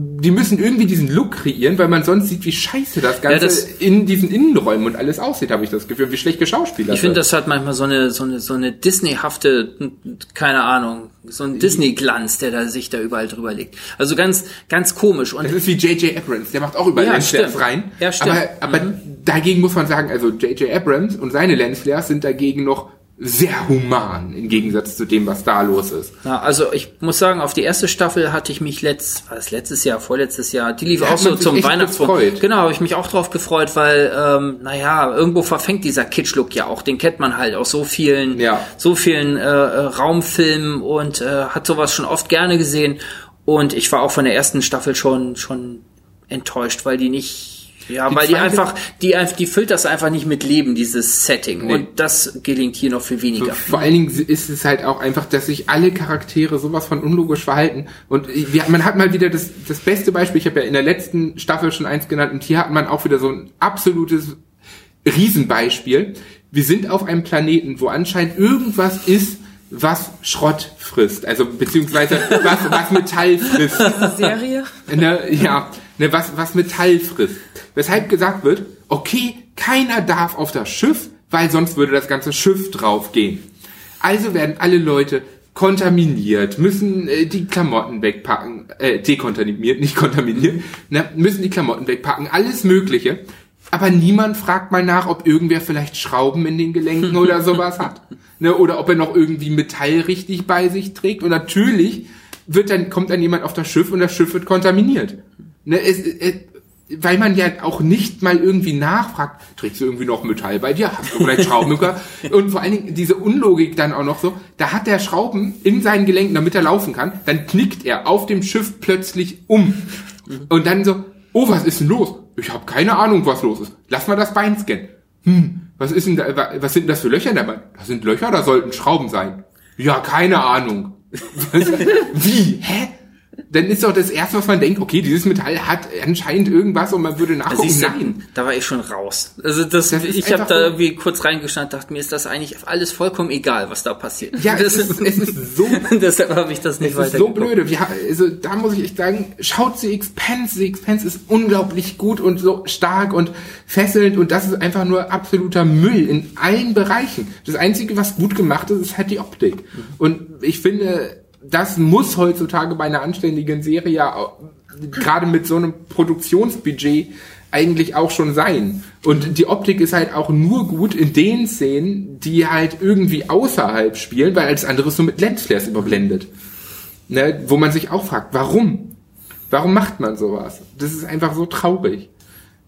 Die müssen irgendwie diesen Look kreieren, weil man sonst sieht, wie scheiße das Ganze das- in diesen Innenräumen und alles aussieht, habe ich das Gefühl, wie schlecht geschauspielert Ich finde, das hat manchmal so eine, so eine, so eine Disneyhafte, keine Ahnung, so ein Disney-Glanz, der da sich da überall drüber legt. Also ganz, ganz komisch. Und Das ist wie J.J. Abrams, der macht auch überall Ja, Lensflares rein. Ja, stimmt. Aber, aber dagegen muss man sagen, also J.J. Abrams und seine Lensflares sind dagegen noch sehr human im Gegensatz zu dem, was da los ist. Ja, also ich muss sagen, auf die erste Staffel hatte ich mich letzt, war das letztes Jahr, vorletztes Jahr, die lief Da auch so zum gefreut. Genau, habe ich mich auch drauf gefreut, weil, ähm, naja, irgendwo verfängt dieser Kitsch-Look ja auch. Den kennt man halt aus so vielen, Ja. so vielen äh, äh, Raumfilmen und äh, hat sowas schon oft gerne gesehen. Und ich war auch von der ersten Staffel schon, schon enttäuscht, weil die nicht, ja, Die weil die einfach, die, die füllt das einfach nicht mit Leben, dieses Setting. Nee. Und das gelingt hier noch viel weniger. Vor allen Dingen ist es halt auch einfach, dass sich alle Charaktere sowas von unlogisch verhalten. Und wir, man hat mal wieder das, das beste Beispiel, ich habe ja in der letzten Staffel schon eins genannt, und hier hat man auch wieder so ein absolutes Riesenbeispiel. Wir sind auf einem Planeten, wo anscheinend irgendwas ist, was Schrott frisst. Also beziehungsweise was, was Metall frisst. Serie. Ne, ja, ne, was, was Metall frisst. Weshalb gesagt wird, okay, keiner darf auf das Schiff, weil sonst würde das ganze Schiff draufgehen. Also werden alle Leute kontaminiert, müssen äh, die Klamotten wegpacken, äh, dekontaminiert, nicht kontaminiert, ne, müssen die Klamotten wegpacken, alles Mögliche. Aber niemand fragt mal nach, ob irgendwer vielleicht Schrauben in den Gelenken oder *laughs* sowas hat. Ne, oder ob er noch irgendwie Metall richtig bei sich trägt. Und natürlich wird dann, kommt dann jemand auf das Schiff und das Schiff wird kontaminiert. Ne, es, es, weil man ja auch nicht mal irgendwie nachfragt, trägst du irgendwie noch Metall bei dir? Hast du vielleicht Schrauben? *laughs* Und vor allen Dingen diese Unlogik dann auch noch so, da hat der Schrauben in seinen Gelenken, damit er laufen kann, dann knickt er auf dem Schiff plötzlich um. Und dann so, oh, was ist denn los? Ich habe keine Ahnung, was los ist. Lass mal das Bein scannen. Hm, was ist denn da, wa- was sind denn das für Löcher in der Bein? Das sind Löcher, da sollten Schrauben sein. Ja, keine Ahnung. *laughs* Wie? Hä? Dann ist doch das erste, was man denkt, okay, dieses Metall hat anscheinend irgendwas und man würde nachgucken. Siehst du, Nein. Da war ich schon raus. Also das, Das ich habe da irgendwie kurz reingeschaut, dachte mir, ist das eigentlich alles vollkommen egal, was da passiert. Ja, das es ist, es ist so *laughs* deshalb habe ich das nicht Es weiter ist so blöde. Wir, also, da muss ich echt sagen, schaut The Expense. The Expense ist unglaublich gut und so stark und fesselnd und das ist einfach nur absoluter Müll in allen Bereichen. Das Einzige, was gut gemacht ist, ist halt die Optik. Und ich finde, das muss heutzutage bei einer anständigen Serie gerade mit so einem Produktionsbudget eigentlich auch schon sein. Und die Optik ist halt auch nur gut in den Szenen, die halt irgendwie außerhalb spielen, weil alles andere ist so mit Lensflares überblendet. Ne, wo man sich auch fragt, warum? Warum macht man sowas? Das ist einfach so traurig.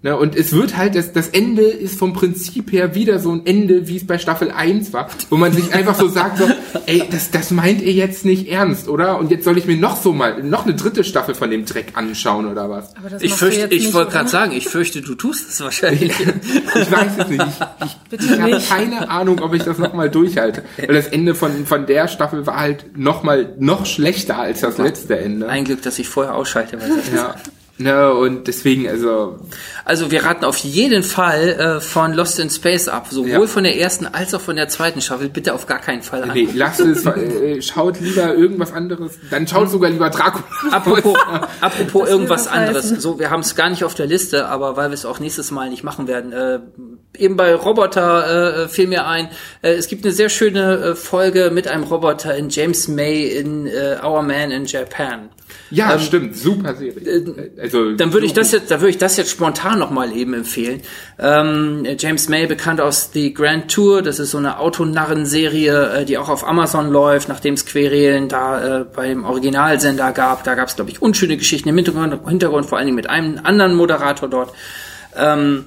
Ne, und es wird halt, das, das Ende ist vom Prinzip her wieder so ein Ende, wie es bei Staffel 1 war, wo man sich einfach so sagt, so, ey, das, das meint ihr jetzt nicht ernst, oder? Und jetzt soll ich mir noch so mal, noch eine dritte Staffel von dem Dreck anschauen, oder was? Aber das Ich fürchte, ich wollte gerade sagen, ich fürchte, du tust es wahrscheinlich. Ich weiß es nicht. Ich, ich, Bitte ich habe keine Ahnung, ob ich das nochmal durchhalte. Weil das Ende von, von der Staffel war halt noch mal noch schlechter als das letzte Ende. Ein Glück, dass ich vorher ausschalte. Weil das Ja. Ne, und deswegen, also, Also wir raten auf jeden Fall äh, von Lost in Space ab, sowohl Ja. von der ersten als auch von der zweiten Staffel. Bitte auf gar keinen Fall an. nee, lasst es, äh, schaut lieber irgendwas anderes. Dann schaut sogar lieber Dracula. Apropos, *laughs* apropos Das irgendwas anderes. So, wir haben es gar nicht auf der Liste, aber weil wir es auch nächstes Mal nicht machen werden. Äh, eben bei Roboter äh, fiel mir ein, äh, es gibt eine sehr schöne äh, Folge mit einem Roboter in James May in äh, Our Man in Japan. Ja, stimmt, super Serie. also, Ähm, Dann würde ich das jetzt, da würde ich das jetzt spontan noch mal eben empfehlen. Ähm, James May, bekannt aus The Grand Tour, das ist so eine Autonarren-Serie, äh, die auch auf Amazon läuft, nachdem es Querelen da äh, beim Originalsender gab. Da gab es, glaube ich, unschöne Geschichten im Hintergrund, Hintergrund, vor allen Dingen mit einem anderen Moderator dort. Ähm,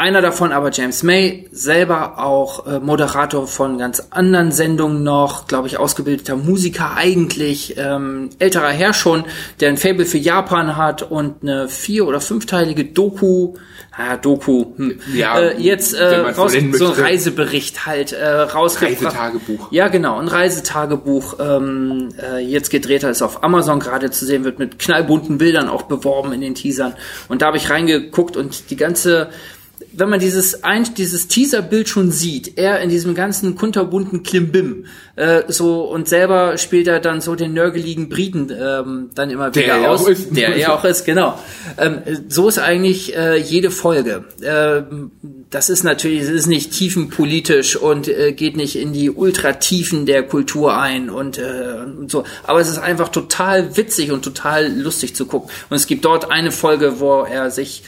einer davon aber James May, selber auch äh, Moderator von ganz anderen Sendungen noch, glaube ich, ausgebildeter Musiker eigentlich, ähm, älterer Herr schon, der ein Fable für Japan hat und eine vier- oder fünfteilige Doku, ah, Doku, hm, Ja, äh, jetzt äh, raus, so ein. Reisebericht halt äh, rausgebracht. Reisetagebuch. Ja, genau, ein Reisetagebuch. Ähm, äh, jetzt gedreht ist auf Amazon gerade zu sehen, wird mit knallbunten Bildern auch beworben in den Teasern. Und da habe ich reingeguckt und die ganze, wenn man dieses ein, dieses Teaserbild schon sieht, er in diesem ganzen kunterbunten Klimbim, äh, so und selber spielt er dann so den nörgeligen Briten ähm, dann immer Der wieder er aus, ist. der er auch ist, genau. Ähm, so ist eigentlich äh, jede Folge. Ähm, das ist natürlich, es ist nicht tiefenpolitisch und äh, geht nicht in die Ultratiefen der Kultur ein und, äh, und so. Aber es ist einfach total witzig und total lustig zu gucken. Und es gibt dort eine Folge, wo er sich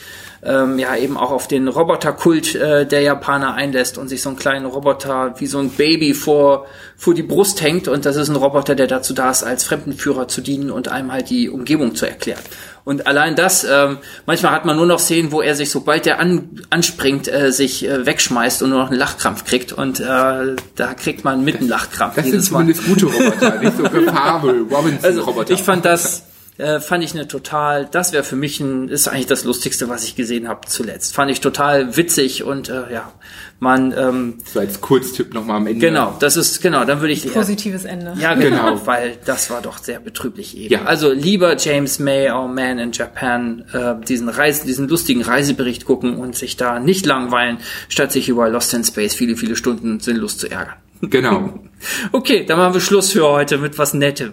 ähm, ja eben auch auf den Roboterkult äh, der Japaner einlässt und sich so einen kleinen Roboter wie so ein Baby vor, vor die Brust hängt und das ist ein Roboter, der dazu da ist, als Fremdenführer zu dienen und einem halt die Umgebung zu erklären. Und allein das, ähm, manchmal hat man nur noch Szenen, wo er sich, sobald er an, anspringt, äh, sich äh, wegschmeißt und nur noch einen Lachkrampf kriegt. Und äh, da kriegt man mit einen Lachkrampf Das sind jedes Mal. zumindest gute Roboter, nicht so *laughs* Gefabel, Robinson-Roboter. Also ich fand das, äh, fand ich eine total, das wäre für mich ein, ist eigentlich das Lustigste, was ich gesehen habe zuletzt. Fand ich total witzig und äh, ja, man, ähm, so als Kurztipp nochmal am Ende. genau, das ist, genau, dann würde ich Positives Ende. ja, genau, Genau. weil das war doch sehr betrüblich eben. Ja. Also lieber James May, Our Man in Japan, äh, diesen Reise, diesen lustigen Reisebericht gucken und sich da nicht langweilen, statt sich über Lost in Space viele, viele Stunden sinnlos zu ärgern. Genau. *laughs* Okay, dann machen wir Schluss für heute mit was Nettem.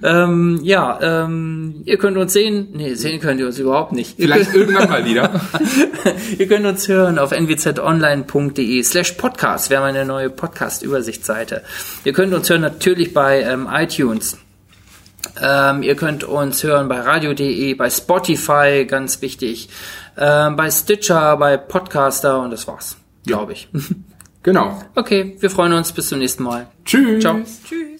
Ähm, ja, ähm, ihr könnt uns sehen. Nee, sehen könnt ihr uns überhaupt nicht. Ihr Vielleicht irgendwann mal wieder. *laughs* Ihr könnt uns hören auf nwzonline.de slash podcast. Wir haben eine neue Podcast-Übersichtsseite. Ihr könnt uns hören natürlich bei ähm, iTunes. Ähm, ihr könnt uns hören bei radio.de, bei Spotify, ganz wichtig, ähm, bei Stitcher, bei Podcaster und das war's, glaube ich. *laughs* Genau. Okay, wir freuen uns. Bis zum nächsten Mal. Tschüss. Ciao. Tschüss.